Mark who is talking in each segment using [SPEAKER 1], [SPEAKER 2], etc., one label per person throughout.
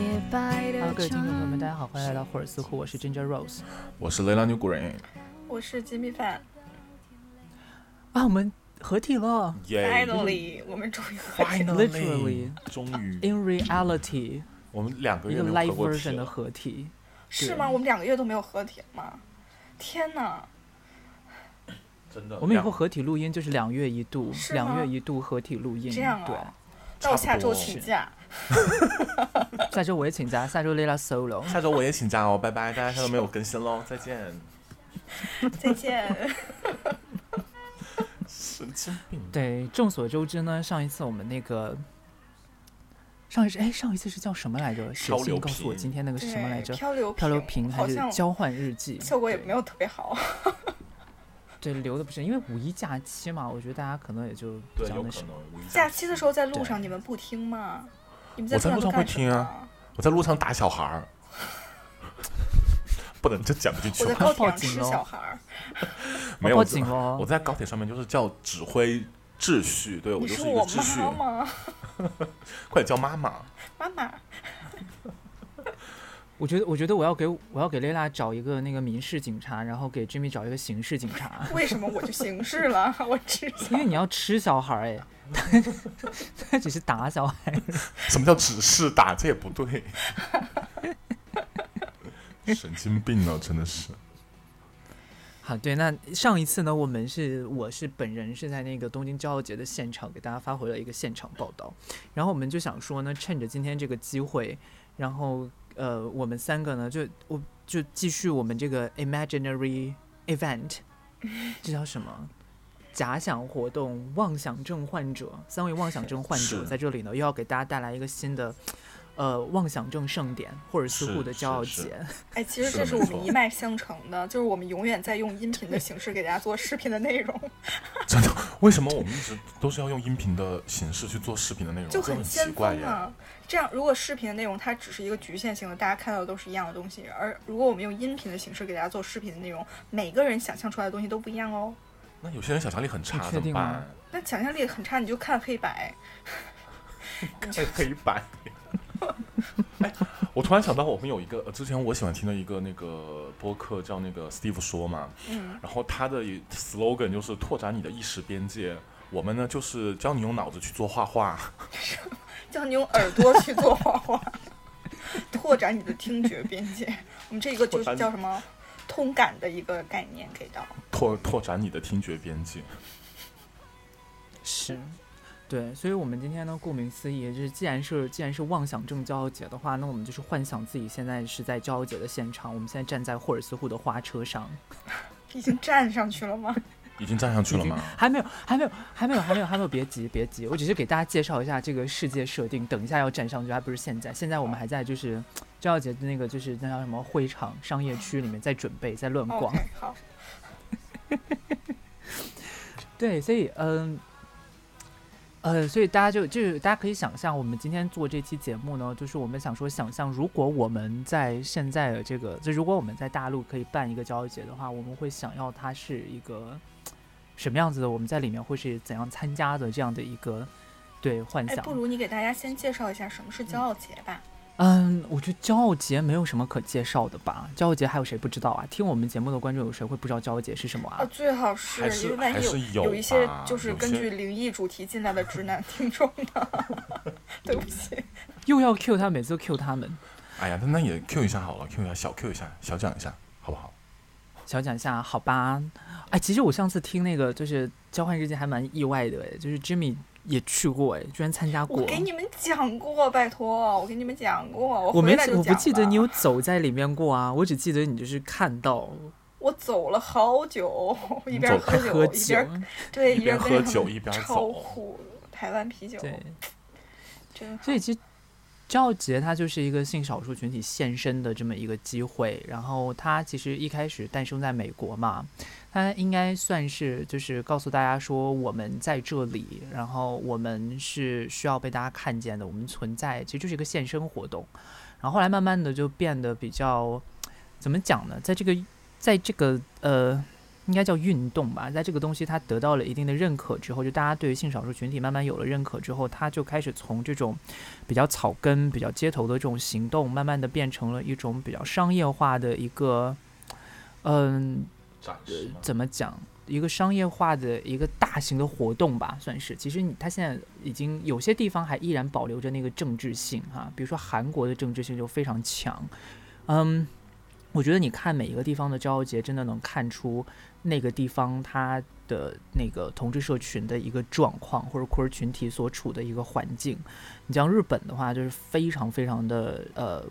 [SPEAKER 1] 位听众朋友们，大家好，欢迎来到霍尔斯库，我是 Ginger Rose。
[SPEAKER 2] 我是 Layla New Green，
[SPEAKER 3] 我是鸡米范
[SPEAKER 1] 啊，我们合体了
[SPEAKER 2] 耶
[SPEAKER 3] ，finally，我们终于合体了。
[SPEAKER 2] Finally
[SPEAKER 1] Literally
[SPEAKER 2] 终于
[SPEAKER 1] ，，in reality，
[SPEAKER 2] 我们两个
[SPEAKER 1] 一个
[SPEAKER 2] 月没有
[SPEAKER 1] live
[SPEAKER 2] 合过体
[SPEAKER 1] version 的，合体。
[SPEAKER 3] 是吗？我们两个月都没有合体吗？天哪！
[SPEAKER 2] 真的。
[SPEAKER 1] 我们以后合体录音就是两月一度，两月一度合体录音。
[SPEAKER 3] 这样
[SPEAKER 1] 对，
[SPEAKER 3] 啊，那我下周请假。
[SPEAKER 1] 下周我也请假，下周 Lila solo。
[SPEAKER 2] 下周我也请假哦，拜拜，大家下周没有更新喽，再见。
[SPEAKER 3] 再见。
[SPEAKER 2] 神经病。
[SPEAKER 1] 对，众所周知呢，上一次我们那个。上一次哎，上一次是叫什么来着？写
[SPEAKER 2] 漂流
[SPEAKER 1] 信告诉我今天那个是什么来着，？
[SPEAKER 3] 漂流
[SPEAKER 1] 漂流瓶还是交换日记？
[SPEAKER 3] 效果也没有特别好。
[SPEAKER 1] 对，留的不是因为五一假期嘛，我觉得大家可能也就比较那什么。
[SPEAKER 2] 五一
[SPEAKER 3] 假期的时候在路上你们不听吗？
[SPEAKER 2] 我在路上会听啊？我在路上打小孩儿，不能这讲不进去
[SPEAKER 3] 我在。高铁上吃
[SPEAKER 1] 报警喽
[SPEAKER 3] 小孩儿。
[SPEAKER 2] 没有，
[SPEAKER 1] 警喽
[SPEAKER 2] 我！在高铁上面就是叫指挥秩序，对我就是是一个秩序。
[SPEAKER 3] 妈吗？
[SPEAKER 2] 快点叫妈妈。
[SPEAKER 3] 妈妈，
[SPEAKER 1] 我觉得，我觉得我要给我要给蕾拉找一个那个民事警察，然后给 Jimmy 找一个刑事警察，
[SPEAKER 3] 为什么我就刑事了？我吃
[SPEAKER 1] 因为你要吃小孩儿哎，他 他只是打小孩，
[SPEAKER 2] 什么叫只是打？这也不对。神经病呢，真的是。
[SPEAKER 1] 好，对，那上一次呢，我们是我是本人是在那个东京骄傲节的现场给大家发回了一个现场报道，然后我们就想说呢，趁着今天这个机会，然后呃，我们三个呢就我就继续我们这个 imaginary event，这叫什么？假想活动，妄想症患者，三位妄想症患者在这里呢，又要给大家带来一个新的，呃，妄想症盛典，霍尔斯
[SPEAKER 2] 是
[SPEAKER 1] 户的骄傲节。
[SPEAKER 3] 哎，其实这是我们一脉相承的，就是我们永远在用音频的形式给大家 做视频的内容，
[SPEAKER 2] 真的，为什么我们一直都是要用音频的形式去做视频的内容？
[SPEAKER 3] 就
[SPEAKER 2] 很奇
[SPEAKER 3] 先
[SPEAKER 2] 怪呀。
[SPEAKER 3] 锋啊。这样，如果视频的内容它只是一个局限性的，大家看到的都是一样的东西，而如果我们用音频的形式给大家做视频的内容，每个人想象出来的东西都不一样哦。
[SPEAKER 2] 那有些人想象力很差，
[SPEAKER 1] 确
[SPEAKER 2] 怎么
[SPEAKER 1] 定吗
[SPEAKER 2] 办？
[SPEAKER 3] 那想象力很差，你就看黑白。
[SPEAKER 2] 看黑白。哎，我突然想到，我们有一个呃，之前我喜欢听的一个那个播客叫那个 Steve 说嘛，
[SPEAKER 3] 嗯，
[SPEAKER 2] 然后他的 slogan 就是拓展你的意识边界。我们呢，就是教你用脑子去做画画。
[SPEAKER 3] 教你用耳朵去做画画，拓展你的听觉边界。我们这个就是叫什么？通感的一个概念给到。
[SPEAKER 2] 拓拓展你的听觉边界。
[SPEAKER 1] 是，对，所以我们今天呢，顾名思义，就是既然是既然是妄想症骄傲节的话，那我们就是幻想自己现在是在骄傲节的现场，我们现在站在霍尔斯湖的花车上，
[SPEAKER 3] 已经站上去了吗？
[SPEAKER 2] 已经站上去了吗？
[SPEAKER 1] 还没有，还没有，还没有，还没有，还没有，别急，别急，我只是给大家介绍一下这个世界设定，等一下要站上去，还不是现在，现在我们还在就是骄傲节的那个就是那叫什么会场商业区里面在准备，在乱逛。
[SPEAKER 3] 好，
[SPEAKER 1] 对，所以嗯。呃，所以大家就就是大家可以想象，我们今天做这期节目呢，就是我们想说，想象如果我们在现在的这个，就如果我们在大陆可以办一个骄傲节的话，我们会想要它是一个什么样子的？我们在里面会是怎样参加的这样的一个对幻
[SPEAKER 3] 哎，
[SPEAKER 1] 想？
[SPEAKER 3] 不如你给大家先介绍一下什么是骄傲节吧。
[SPEAKER 1] 嗯，我觉得骄傲节没有什么可介绍的吧？骄傲节还有谁不知道啊？听我们节目的观众有谁会不知道骄傲节是什么啊
[SPEAKER 3] 啊，？最好
[SPEAKER 2] 还是
[SPEAKER 3] 是因为万一
[SPEAKER 2] 还是有
[SPEAKER 3] 有一些就是根据灵异主题进来的直男 听众呢，对不起。
[SPEAKER 1] 又要 Q 他，每次都 Q 他们。
[SPEAKER 2] 哎呀，那那也 Q 一下好了，Q 一下，小 Q 一下，小讲一下，好不好？
[SPEAKER 1] 小讲一下，好吧？哎，其实我上次听那个就是交换日记还蛮意外的，哎，就是 Jimmy 也去过，哎，居然参加过。
[SPEAKER 3] 我给你们讲过，拜托，我给你们讲过，我
[SPEAKER 1] 我没
[SPEAKER 3] 来
[SPEAKER 1] 我不记得你有走在里面过啊，我只记得你就是看到。
[SPEAKER 3] 我走了好久，一边喝酒
[SPEAKER 1] 喝
[SPEAKER 3] 一边，对
[SPEAKER 2] 一边喝酒一边
[SPEAKER 3] 超
[SPEAKER 2] 走
[SPEAKER 3] 苦台湾啤酒，
[SPEAKER 1] 对，
[SPEAKER 3] 真
[SPEAKER 1] 所以其实赵杰他就是一个性少数群体现身的这么一个机会，然后他其实一开始诞生在美国嘛，他应该算是就是告诉大家说我们在这里，然后我们是需要被大家看见的，我们存在其实就是一个现身活动，然后后来慢慢的就变得比较怎么讲呢，在这个在这个呃应该叫运动吧，在这个东西它得到了一定的认可之后，就大家对于性少数群体慢慢有了认可之后，它就开始从这种比较草根、比较街头的这种行动，慢慢的变成了一种比较商业化的一个，嗯，怎么讲？一个商业化的一个大型的活动吧，算是。其实你它现在已经有些地方还依然保留着那个政治性哈，比如说韩国的政治性就非常强。嗯，我觉得你看每一个地方的骄傲节，真的能看出那个地方它的那个同志社群的一个状况，或者 queer 群体所处的一个环境。你像日本的话，就是非常非常的呃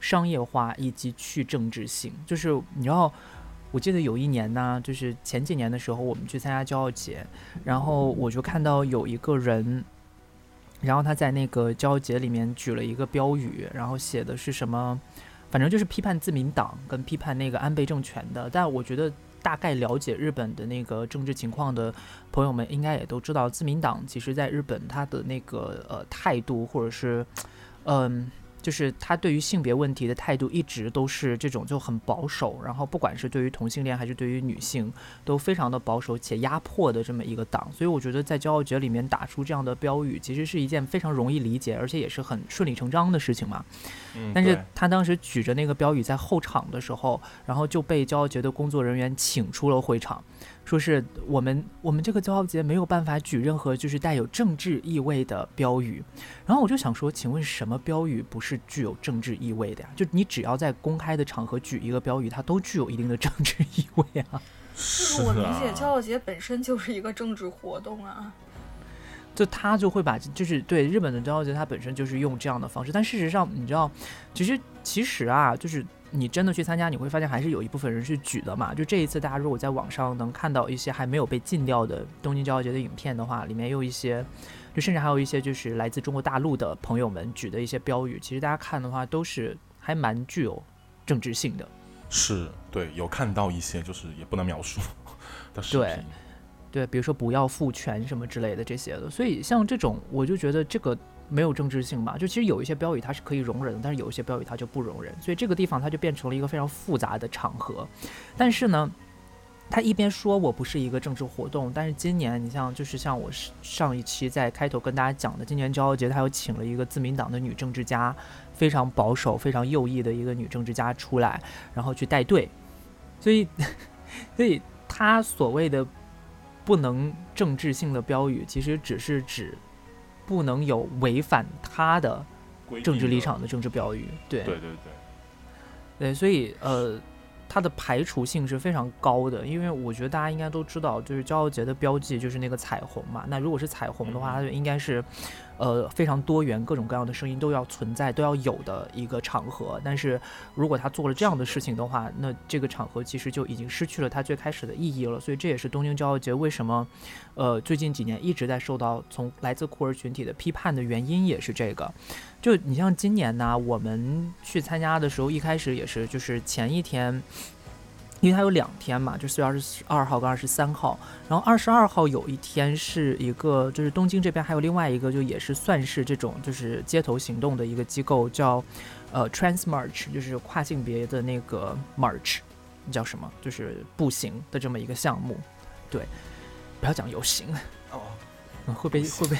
[SPEAKER 1] 商业化以及去政治性，就是你知道。我记得有一年呢，就是前几年的时候，我们去参加骄傲节，然后我就看到有一个人，然后他在那个骄傲节里面举了一个标语，然后写的是什么，反正就是批判自民党跟批判那个安倍政权的。但我觉得大概了解日本的那个政治情况的朋友们，应该也都知道，自民党其实在日本他的那个呃态度，或者是嗯。就是他对于性别问题的态度一直都是这种就很保守，然后不管是对于同性恋还是对于女性都非常的保守且压迫的这么一个党，所以我觉得在骄傲节里面打出这样的标语，其实是一件非常容易理解，而且也是很顺理成章的事情嘛。
[SPEAKER 2] 嗯，
[SPEAKER 1] 但是他当时举着那个标语在候场的时候，然后就被骄傲节的工作人员请出了会场。说是我们我们这个骄傲节没有办法举任何就是带有政治意味的标语，然后我就想说，请问什么标语不是具有政治意味的呀？就你只要在公开的场合举一个标语，它都具有一定的政治意味
[SPEAKER 3] 啊。是我理解，骄傲节本身就是一个政治活动啊。
[SPEAKER 1] 就他就会把就是对日本的骄傲节，它本身就是用这样的方式，但事实上你知道，其实其实啊，就是。你真的去参加，你会发现还是有一部分人是举的嘛。就这一次，大家如果在网上能看到一些还没有被禁掉的东京骄傲节的影片的话，里面有一些，就甚至还有一些就是来自中国大陆的朋友们举的一些标语，其实大家看的话都是还蛮具有政治性的。
[SPEAKER 2] 是对，有看到一些就是也不能描述的视
[SPEAKER 1] 频。对，比如说不要父权什么之类的这些的。所以像这种，我就觉得这个。没有政治性吧？就其实有一些标语它是可以容忍的，但是有一些标语它就不容忍，所以这个地方它就变成了一个非常复杂的场合。但是呢，他一边说我不是一个政治活动，但是今年你像就是像我上一期在开头跟大家讲的，今年骄傲节他又请了一个自民党的女政治家，非常保守、非常右翼的一个女政治家出来，然后去带队。所以，所以他所谓的不能政治性的标语，其实只是指。不能有违反他的政治立场的政治标语，对。
[SPEAKER 2] 对对对，
[SPEAKER 1] 对，所以呃，它的排除性是非常高的，因为我觉得大家应该都知道，就是骄傲节的标记就是那个彩虹嘛，那如果是彩虹的话，它就应该是。呃，非常多元，各种各样的声音都要存在，都要有的一个场合。但是如果他做了这样的事情的话，那这个场合其实就已经失去了它最开始的意义了。所以这也是东京骄傲节为什么，呃，最近几年一直在受到从来自酷儿群体的批判的原因，也是这个。就你像今年呢，我们去参加的时候，一开始也是，就是前一天。因为它有两天嘛，就四月二十二号跟二十三号。然后二十二号有一天是一个，就是东京这边还有另外一个，就也是算是这种就是街头行动的一个机构，叫呃 Trans March，就是跨性别的那个 March，叫什么？就是步行的这么一个项目。对，不要讲游行哦，会被会被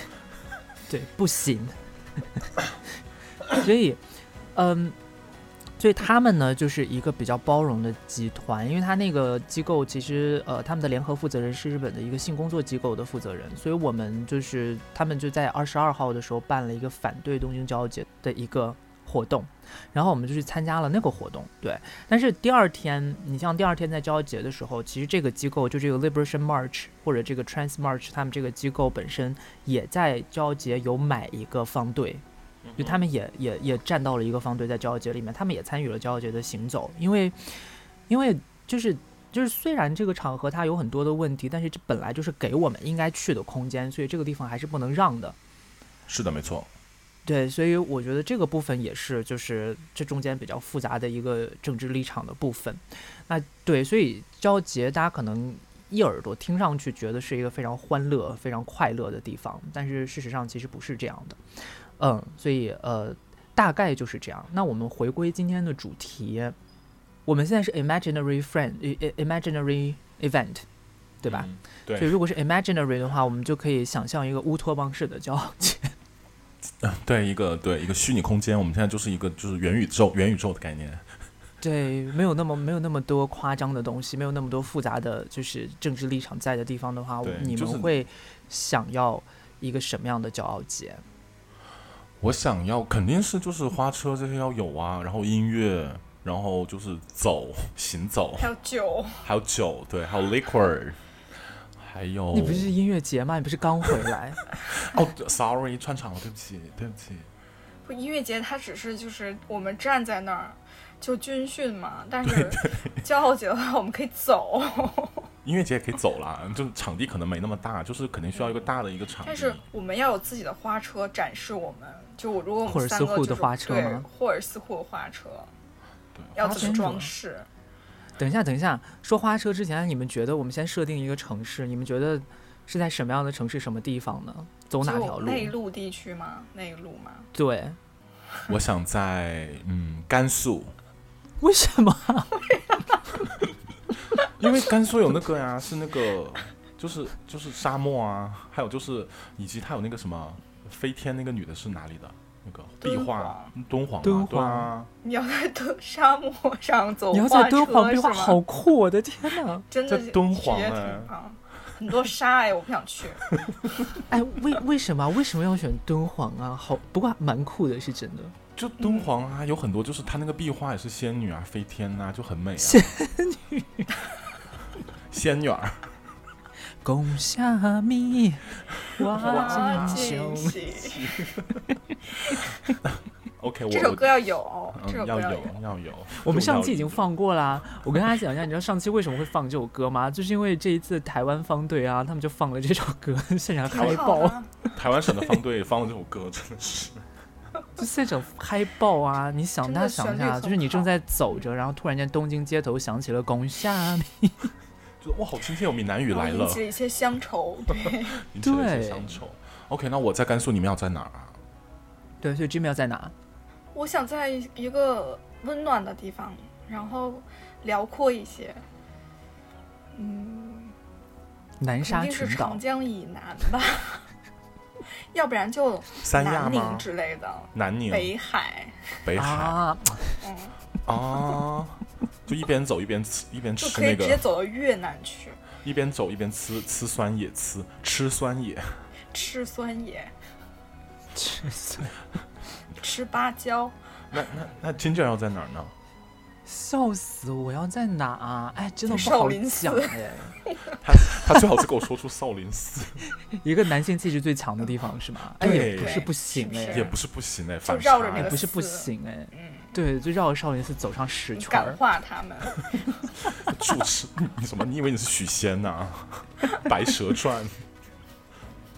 [SPEAKER 1] 对不行。所以，嗯。所以他们呢，就是一个比较包容的集团，因为他那个机构其实，呃，他们的联合负责人是日本的一个性工作机构的负责人，所以我们就是他们就在二十二号的时候办了一个反对东京骄傲节的一个活动，然后我们就去参加了那个活动，对。但是第二天，你像第二天在骄傲节的时候，其实这个机构就这个 Liberation March 或者这个 Trans March，他们这个机构本身也在骄傲节有买一个方队。就他们也也也站到了一个方队，在骄傲节里面，他们也参与了骄傲节的行走，因为，因为就是就是虽然这个场合它有很多的问题，但是这本来就是给我们应该去的空间，所以这个地方还是不能让的。
[SPEAKER 2] 是的，没错。
[SPEAKER 1] 对，所以我觉得这个部分也是，就是这中间比较复杂的一个政治立场的部分。那对，所以骄傲节大家可能一耳朵听上去觉得是一个非常欢乐、非常快乐的地方，但是事实上其实不是这样的。嗯，所以呃，大概就是这样。那我们回归今天的主题，我们现在是 imaginary friend，imaginary event，对吧？
[SPEAKER 2] 嗯
[SPEAKER 1] 所以
[SPEAKER 2] 对
[SPEAKER 1] 如果是 imaginary 的话，我们就可以想象一个乌托邦式的骄傲节。
[SPEAKER 2] 对一个对一个虚拟空间，我们现在就是一个就是元宇宙元宇宙的概念。
[SPEAKER 1] 对，没有那么没有那么多夸张的东西，没有那么多复杂的就是政治立场在的地方的话，你
[SPEAKER 2] 就是
[SPEAKER 1] 们会想要一个什么样的骄傲节？
[SPEAKER 2] 我想要肯定是就是花车这些要有啊，然后音乐，然后就是走行走，
[SPEAKER 3] 还有酒，
[SPEAKER 2] 还有酒，对，还有 liquor，还有
[SPEAKER 1] 你不是音乐节吗？你不是刚回来？
[SPEAKER 2] 哦，sorry 串场了，对不起，对不起。
[SPEAKER 3] 不音乐节它只是就是我们站在那儿就军训嘛，但是骄傲节的话我们可以走，
[SPEAKER 2] 音乐节也可以走啦，就是场地可能没那么大，就是肯定需要一个大的一个场地。
[SPEAKER 3] 但是我们要有自己的花车展示我们。就我如果我
[SPEAKER 1] 霍尔
[SPEAKER 3] 们三
[SPEAKER 1] 斯户的
[SPEAKER 3] 个就是对
[SPEAKER 1] 花车吗
[SPEAKER 3] 霍尔斯户的花车要怎么装饰？
[SPEAKER 1] 等一下，等一下，说花车之前，你们觉得我们先设定一个城市，你们觉得是在什么样的城市、什么地方呢？走哪条路？
[SPEAKER 3] 内陆地区吗？内陆吗？
[SPEAKER 1] 对，
[SPEAKER 2] 我想在嗯甘肃，
[SPEAKER 1] 为什么？
[SPEAKER 2] 因为甘肃有那个呀，是那个就是就是沙漠啊，还有就是以及它有那个什么飞天那个女的是哪里的？那个壁画，敦煌啊，
[SPEAKER 1] 敦
[SPEAKER 2] 对啊，
[SPEAKER 3] 你要在敦沙漠上走
[SPEAKER 1] 你要在敦煌壁画，好酷！我的天哪！
[SPEAKER 3] 真的
[SPEAKER 2] 在敦煌
[SPEAKER 3] 体验
[SPEAKER 2] 哎
[SPEAKER 3] 很多沙哎，我不想去。
[SPEAKER 1] 哎，为为什么为什么要选敦煌啊？好，不过蛮酷的，是真的。
[SPEAKER 2] 就敦煌啊，有很多就是它那个壁画也是仙女啊，飞天呐、就很美啊。
[SPEAKER 1] 仙
[SPEAKER 2] 女，仙女儿，
[SPEAKER 1] 宫下米，
[SPEAKER 3] 哇，
[SPEAKER 1] 挖
[SPEAKER 3] 惊
[SPEAKER 1] 金熊。
[SPEAKER 3] 喜
[SPEAKER 2] ！OK，我
[SPEAKER 3] 这首歌要有，这首
[SPEAKER 2] 歌要有。要有。
[SPEAKER 1] 我们上期已经放过啦。我跟大家讲一下，你知道上期为什么会放这首歌吗？就是因为这一次台湾方队啊，他们就放了这首歌，现场嗨爆，
[SPEAKER 2] 台湾省的方队放了这首歌，真的是。
[SPEAKER 1] 就现场嗨爆啊！你想，大家想一下，就是你正在走着，然后突然间东京街头响起了宫下米，
[SPEAKER 2] 就哇，好亲切，有闽南语来了
[SPEAKER 3] 引，起了一些乡愁。对，
[SPEAKER 2] 引起了一些乡愁。OK，那我在甘肃，你们要在哪儿啊？
[SPEAKER 1] 对，所以 Jimmy 要在哪？
[SPEAKER 3] 我想在一个温暖的地方，然后辽阔一些。嗯，
[SPEAKER 1] 南沙群岛。
[SPEAKER 3] 长江以南吧，要不然就
[SPEAKER 2] 三亚
[SPEAKER 3] 南宁
[SPEAKER 2] 吗？
[SPEAKER 3] 之类的，
[SPEAKER 2] 南宁、
[SPEAKER 3] 北海。
[SPEAKER 2] 北海
[SPEAKER 1] 啊，
[SPEAKER 3] 嗯，
[SPEAKER 2] 啊，就一边走一边吃，一边
[SPEAKER 3] 就可以直接
[SPEAKER 2] 吃那个，
[SPEAKER 3] 走到越南去
[SPEAKER 2] 一边走一边吃吃酸野，吃吃酸野。
[SPEAKER 3] 吃酸野，
[SPEAKER 1] 吃酸
[SPEAKER 3] 吃芭蕉。
[SPEAKER 2] 那那那金卷要在哪儿呢？
[SPEAKER 1] 笑死！我要在哪啊？哎，真的
[SPEAKER 3] 在
[SPEAKER 1] 不好
[SPEAKER 3] 少林寺
[SPEAKER 1] 讲哎。
[SPEAKER 2] 他他最好是给我说出少林寺，
[SPEAKER 1] 一个男性气质最强的地方是吗？哎，也不是不行哎，
[SPEAKER 2] 也不是不行哎，反差哎
[SPEAKER 3] 绕着那个
[SPEAKER 1] 也不是不行哎。
[SPEAKER 3] 嗯，
[SPEAKER 1] 对，就绕着少林寺走上十圈感。
[SPEAKER 3] 化他们。
[SPEAKER 2] 主持你什么？你以为你是许仙呐、白蛇传 》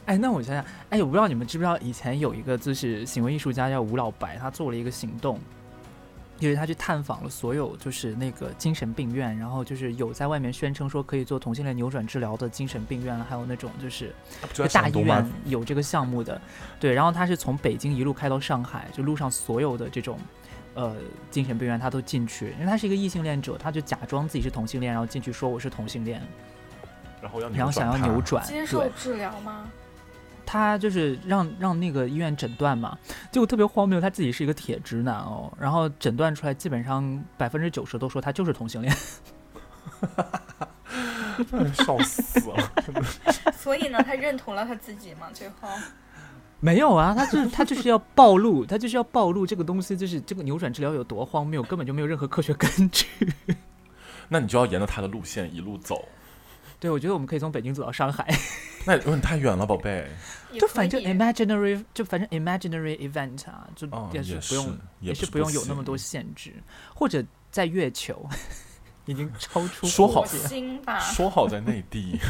[SPEAKER 1] 哎，那我想想，哎，我不知道你们知不知道，以前有一个就是行为艺术家叫吴老白，他做了一个行动，就是他去探访了所有就是那个精神病院，然后就是有在外面宣称说可以做同性恋扭转治疗的精神病院，还有那种就是
[SPEAKER 2] 就
[SPEAKER 1] 大医院？有这个项目的，对，然后他是从北京一路开到上海，就路上所有的这种。呃，精神病院他都进去，因为他是一个异性恋者，他就假装自己是同性恋，然后进去说我是同性恋，
[SPEAKER 2] 然后要
[SPEAKER 1] 然后想要
[SPEAKER 2] 扭
[SPEAKER 1] 扭转，
[SPEAKER 3] 接受，治疗吗？
[SPEAKER 1] 他就是让让那个医院诊断嘛，结果特别荒谬，他自己是一个铁直男哦，然后诊断出来基本上百分之九十都说他就是同性恋，
[SPEAKER 2] 他，笑死了。
[SPEAKER 3] 所以呢，他认同了他自己嘛？最后，
[SPEAKER 1] 没有啊，他就是他就是要暴露，他就是要暴露这个东西，就是这个扭转治疗有多荒谬，根本就没有任何科学根据。
[SPEAKER 2] 那你就要沿着他的路线一路走，
[SPEAKER 1] 对，我觉得我们可以从北京走到上海，
[SPEAKER 2] 那有点太远了，宝贝。
[SPEAKER 1] 就反正 imaginary 就反正 imaginary event 啊，就
[SPEAKER 2] 哦，
[SPEAKER 1] 也
[SPEAKER 2] 也
[SPEAKER 1] 是不用
[SPEAKER 2] 也
[SPEAKER 1] 也是不用有那么多限制，或者在月球 已经超出
[SPEAKER 2] 说好说好在内地，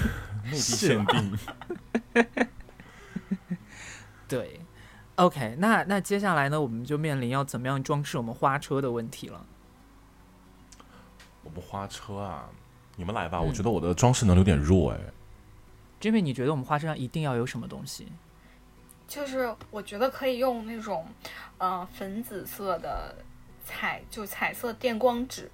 [SPEAKER 2] 内地
[SPEAKER 1] 是
[SPEAKER 2] 限定。
[SPEAKER 1] 对，OK，那那接下来呢，我们就面临要怎么样装饰我们花车的问题了。
[SPEAKER 2] 我们花车啊，你们来吧。
[SPEAKER 1] 嗯
[SPEAKER 2] 我觉得我的装饰能力有点弱哎。
[SPEAKER 1] Jimmy，你觉得我们花车上一定要有什么东西？
[SPEAKER 3] 就是我觉得可以用那种，呃，粉紫色的彩，就彩色电光纸，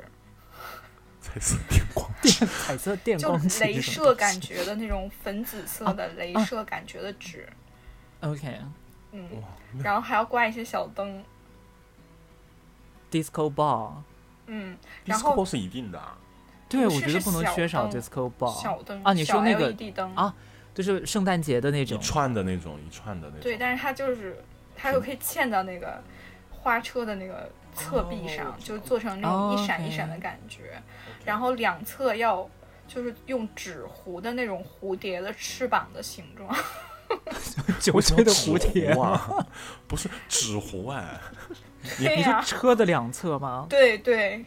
[SPEAKER 2] 彩色电光
[SPEAKER 1] 电 彩色电
[SPEAKER 3] 就
[SPEAKER 1] 光就
[SPEAKER 3] 镭射感觉的那种粉紫色的镭射感觉的纸，
[SPEAKER 1] OK
[SPEAKER 3] 嗯，然后还要挂一些小灯
[SPEAKER 1] ，disco ball，
[SPEAKER 3] 嗯，然后
[SPEAKER 2] disco 是一定的啊。
[SPEAKER 1] 对我觉得不能缺少 disco ball
[SPEAKER 3] 小灯
[SPEAKER 1] 啊，你说那个
[SPEAKER 3] LED 灯。
[SPEAKER 1] 啊就是圣诞节的那种。
[SPEAKER 2] 一，串的那种，一串的那种。
[SPEAKER 3] 对，但是它就是它又可以嵌到那个花车的那个侧壁上，
[SPEAKER 2] 哦
[SPEAKER 3] 就做成那种一闪一闪的感觉。然后两侧要就是用纸糊的那种蝴蝶的翅膀的形状，
[SPEAKER 1] 九
[SPEAKER 2] 为什么
[SPEAKER 1] 岁的蝴蝶
[SPEAKER 2] 啊？不是纸糊哎，
[SPEAKER 3] 对
[SPEAKER 1] 你
[SPEAKER 3] 呀、
[SPEAKER 1] 是车的两侧吗？
[SPEAKER 3] 对对，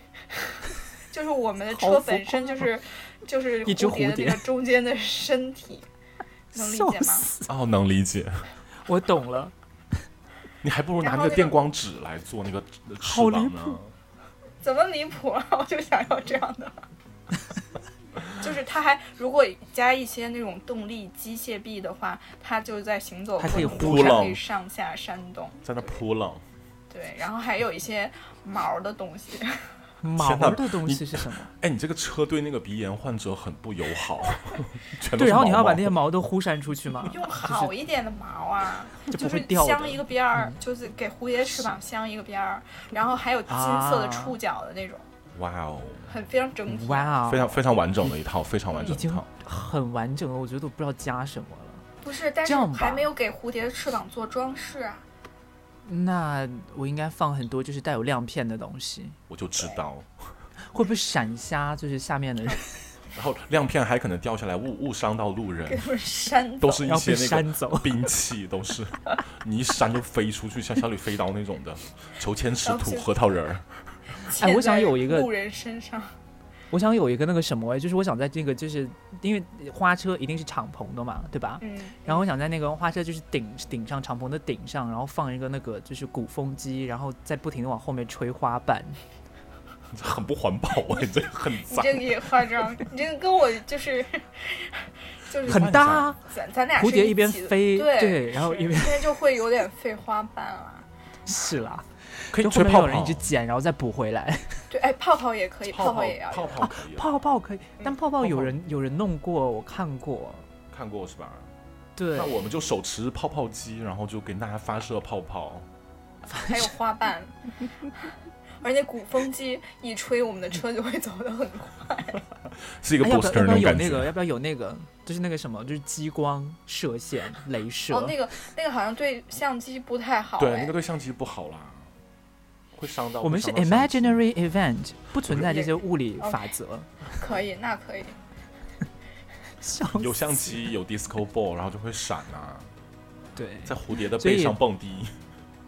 [SPEAKER 3] 就是我们的车本身就是就是
[SPEAKER 1] 一只
[SPEAKER 3] 蝴蝶的那个中间的身体，能理解吗？
[SPEAKER 2] 哦，能理解。
[SPEAKER 1] 我懂了，
[SPEAKER 2] 你还不如拿
[SPEAKER 3] 那个
[SPEAKER 2] 电光纸来做那个翅
[SPEAKER 1] 好离
[SPEAKER 2] 膀呢
[SPEAKER 1] 谱。
[SPEAKER 3] 怎么离谱啊？我就想要这样的。就是它还如果加一些那种动力机械臂的话，它就在行走
[SPEAKER 1] 还可以
[SPEAKER 3] 过程
[SPEAKER 2] 呼浪
[SPEAKER 3] 中可以上下扇动。
[SPEAKER 2] 在那扑棱，
[SPEAKER 3] 对，然后还有一些毛的东西，
[SPEAKER 1] 毛的东西是什么？
[SPEAKER 2] 哎，你这个车对那个鼻炎患者很不友好，全都
[SPEAKER 1] 对，然后你要把那些毛都忽扇出去吗，
[SPEAKER 3] 用好一点的毛啊，
[SPEAKER 1] 就
[SPEAKER 3] 就是镶一个边儿，就是给蝴蝶翅膀镶一个边儿，然后还有金色的
[SPEAKER 1] 啊
[SPEAKER 3] 触角的那种，
[SPEAKER 2] 哇哦，
[SPEAKER 3] 很非常整体。
[SPEAKER 1] 哇哦，
[SPEAKER 2] 非常非常完整的一套，非常完整
[SPEAKER 1] 已经
[SPEAKER 2] 的一套。
[SPEAKER 1] 很完整了，我觉得我不知道加什么了。
[SPEAKER 3] 不是，但是
[SPEAKER 1] 这样
[SPEAKER 3] 还没有给蝴蝶的翅膀做装饰啊。
[SPEAKER 1] 那我应该放很多就是带有亮片的东西，
[SPEAKER 2] 我就知道，
[SPEAKER 1] 会不会闪瞎？就是下面的人
[SPEAKER 2] 然后亮片还可能掉下来误误伤到路
[SPEAKER 3] 给
[SPEAKER 2] 人，
[SPEAKER 3] 他们扇走
[SPEAKER 2] 都是一些那个。兵器，都是你一扇就飞出去，像小李飞刀那种的，求签石土
[SPEAKER 3] 然后就
[SPEAKER 2] 核桃仁儿。
[SPEAKER 1] 哎我想有一个
[SPEAKER 3] 路人身上，
[SPEAKER 1] 我想有一个那个什么哎，就是我想在这个就是因为花车一定是敞篷的嘛，对吧？
[SPEAKER 3] 嗯，
[SPEAKER 1] 然后我想在那个花车就是顶顶上敞篷的顶上，然后放一个那个就是鼓风机，然后再不停的往后面吹花瓣。
[SPEAKER 2] 很不环保哎，这个很脏。
[SPEAKER 3] 你这个也夸张，你这个跟我就是就是
[SPEAKER 1] 很搭啊，
[SPEAKER 3] 咱咱俩
[SPEAKER 1] 蝴蝶一边飞，
[SPEAKER 3] 对
[SPEAKER 1] 然后一边
[SPEAKER 3] 现在就会有点废花瓣了。
[SPEAKER 1] 是啦，
[SPEAKER 2] 可以
[SPEAKER 1] 就后
[SPEAKER 2] 吹泡泡
[SPEAKER 1] 面有人一直，捡，然后再补回来。
[SPEAKER 3] 对，哎，泡泡也可以，
[SPEAKER 2] 泡
[SPEAKER 3] 泡也要。
[SPEAKER 2] 泡泡可以，
[SPEAKER 1] 泡泡可以，但
[SPEAKER 3] 嗯
[SPEAKER 1] 泡泡有人有人弄过，我看过。
[SPEAKER 2] 看过是吧？
[SPEAKER 1] 对
[SPEAKER 2] 那，我们就手持泡泡机，然后就给大家发射泡泡。
[SPEAKER 3] 还有花瓣，而且鼓风机一吹，我们的车就会走得很快。
[SPEAKER 2] 是一个
[SPEAKER 1] 哎要不要
[SPEAKER 2] booster
[SPEAKER 1] 要不要
[SPEAKER 2] 那
[SPEAKER 1] 有那个？要不要有那个？就是那个什么？就是激光射线、镭射。
[SPEAKER 3] 哦，那个那个好像对相机不太好。
[SPEAKER 2] 对，
[SPEAKER 3] 哎
[SPEAKER 2] 那个对相机不好啦，会伤到。
[SPEAKER 1] 我们是 imaginary event，不存在这些物理法则。
[SPEAKER 3] 可以，那可以。
[SPEAKER 1] 笑
[SPEAKER 2] 有相
[SPEAKER 1] 死
[SPEAKER 2] 机，有 disco ball，然后就会闪啊，
[SPEAKER 1] 对
[SPEAKER 2] 在蝴蝶的背上蹦迪。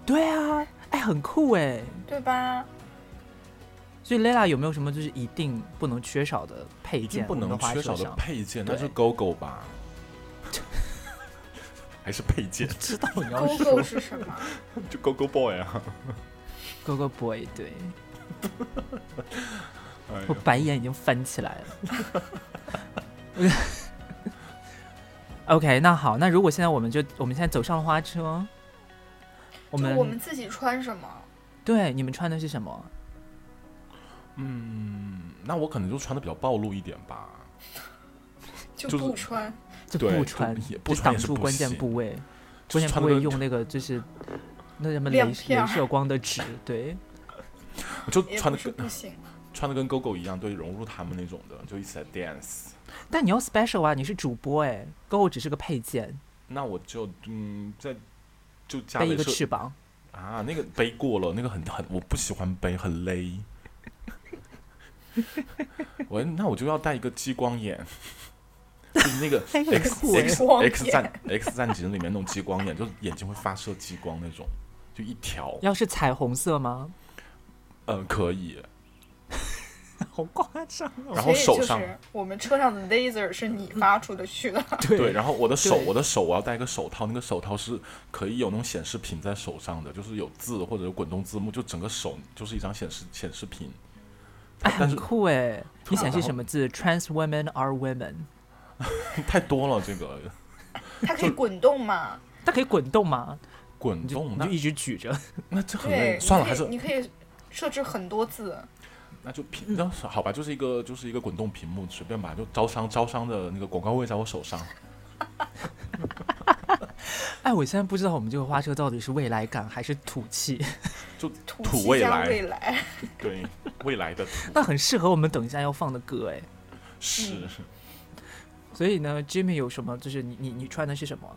[SPEAKER 1] 对啊，哎，很酷哎。
[SPEAKER 3] 对吧？
[SPEAKER 1] 所以 Lela 有没有什么就是一定不能缺少的配件？
[SPEAKER 2] 不能缺少的配件，那
[SPEAKER 1] 对
[SPEAKER 2] 是 GoGo 吧？还是配件？
[SPEAKER 1] 知道你要
[SPEAKER 3] 勾
[SPEAKER 1] 说
[SPEAKER 3] 勾是什么？
[SPEAKER 2] 就 GoGo Boy 啊！
[SPEAKER 1] Go Go Boy，对
[SPEAKER 2] 哎
[SPEAKER 1] 我白眼已经翻起来了。OK，那好，那如果现在我们就我们现在走上了花车，我们
[SPEAKER 3] 我们自己穿什么？
[SPEAKER 1] 对你们穿的是什么？
[SPEAKER 2] 嗯，那我可能就穿的比较暴露一点吧。
[SPEAKER 3] 就
[SPEAKER 2] 就是
[SPEAKER 3] 不穿。
[SPEAKER 1] 就
[SPEAKER 2] 就
[SPEAKER 1] 不穿，
[SPEAKER 2] 也不穿也不
[SPEAKER 1] 挡住关键部位，关键部位用那个就是那什么镭射光的纸，对，
[SPEAKER 2] 我 就穿的跟
[SPEAKER 3] 不行，
[SPEAKER 2] 穿的跟 GoGo 一样，对，融入他们那种的，就一起来 dance。
[SPEAKER 1] 但你要 special 啊，你是主播哎狗狗只是个配件，
[SPEAKER 2] 那我就嗯，在就加
[SPEAKER 1] 背一个翅膀。
[SPEAKER 2] 啊，那个背过了，那个很很，我不喜欢背，很勒。我那我就要带一个激光眼，就是那个 X X
[SPEAKER 3] 光
[SPEAKER 2] X 战 X 战警里面那种激光眼，就是眼睛会发射激光那种，就一条。
[SPEAKER 1] 要是彩虹色吗？
[SPEAKER 2] 嗯，可以。
[SPEAKER 1] 好夸张哦！
[SPEAKER 2] 然后手上
[SPEAKER 3] 我们车上的 laser 是你发出的去的。
[SPEAKER 2] 对，然后我的手，我的手我要戴一个手套，那个手套是可以有那种显示屏在手上的，就是有字或者有滚动字幕，就整个手就是一张显示显示屏。
[SPEAKER 1] 哎，很
[SPEAKER 2] 但是
[SPEAKER 1] 酷哎！你显示什么字？Trans women are women。
[SPEAKER 2] 太多了，这个
[SPEAKER 3] 它可以滚动嘛？
[SPEAKER 1] 它可以滚动吗？
[SPEAKER 2] 滚动那
[SPEAKER 1] 你就一直举着。
[SPEAKER 2] 那这很累，，算了，还是
[SPEAKER 3] 你可以设置很多字。
[SPEAKER 2] 那就屏，那是好吧，就是一个就是一个滚动屏幕，随便吧，就招商招商的那个广告位在我手上。
[SPEAKER 1] 哎，我现在不知道我们这个花车到底是未来感还是土气，
[SPEAKER 2] 就
[SPEAKER 3] 土
[SPEAKER 2] 土未来
[SPEAKER 3] 未来，
[SPEAKER 2] 对未来的土
[SPEAKER 1] 那很适合我们等一下要放的歌哎。
[SPEAKER 2] 是
[SPEAKER 3] 嗯
[SPEAKER 1] 所以呢，Jimmy 有什么？就是你你你穿的是什么？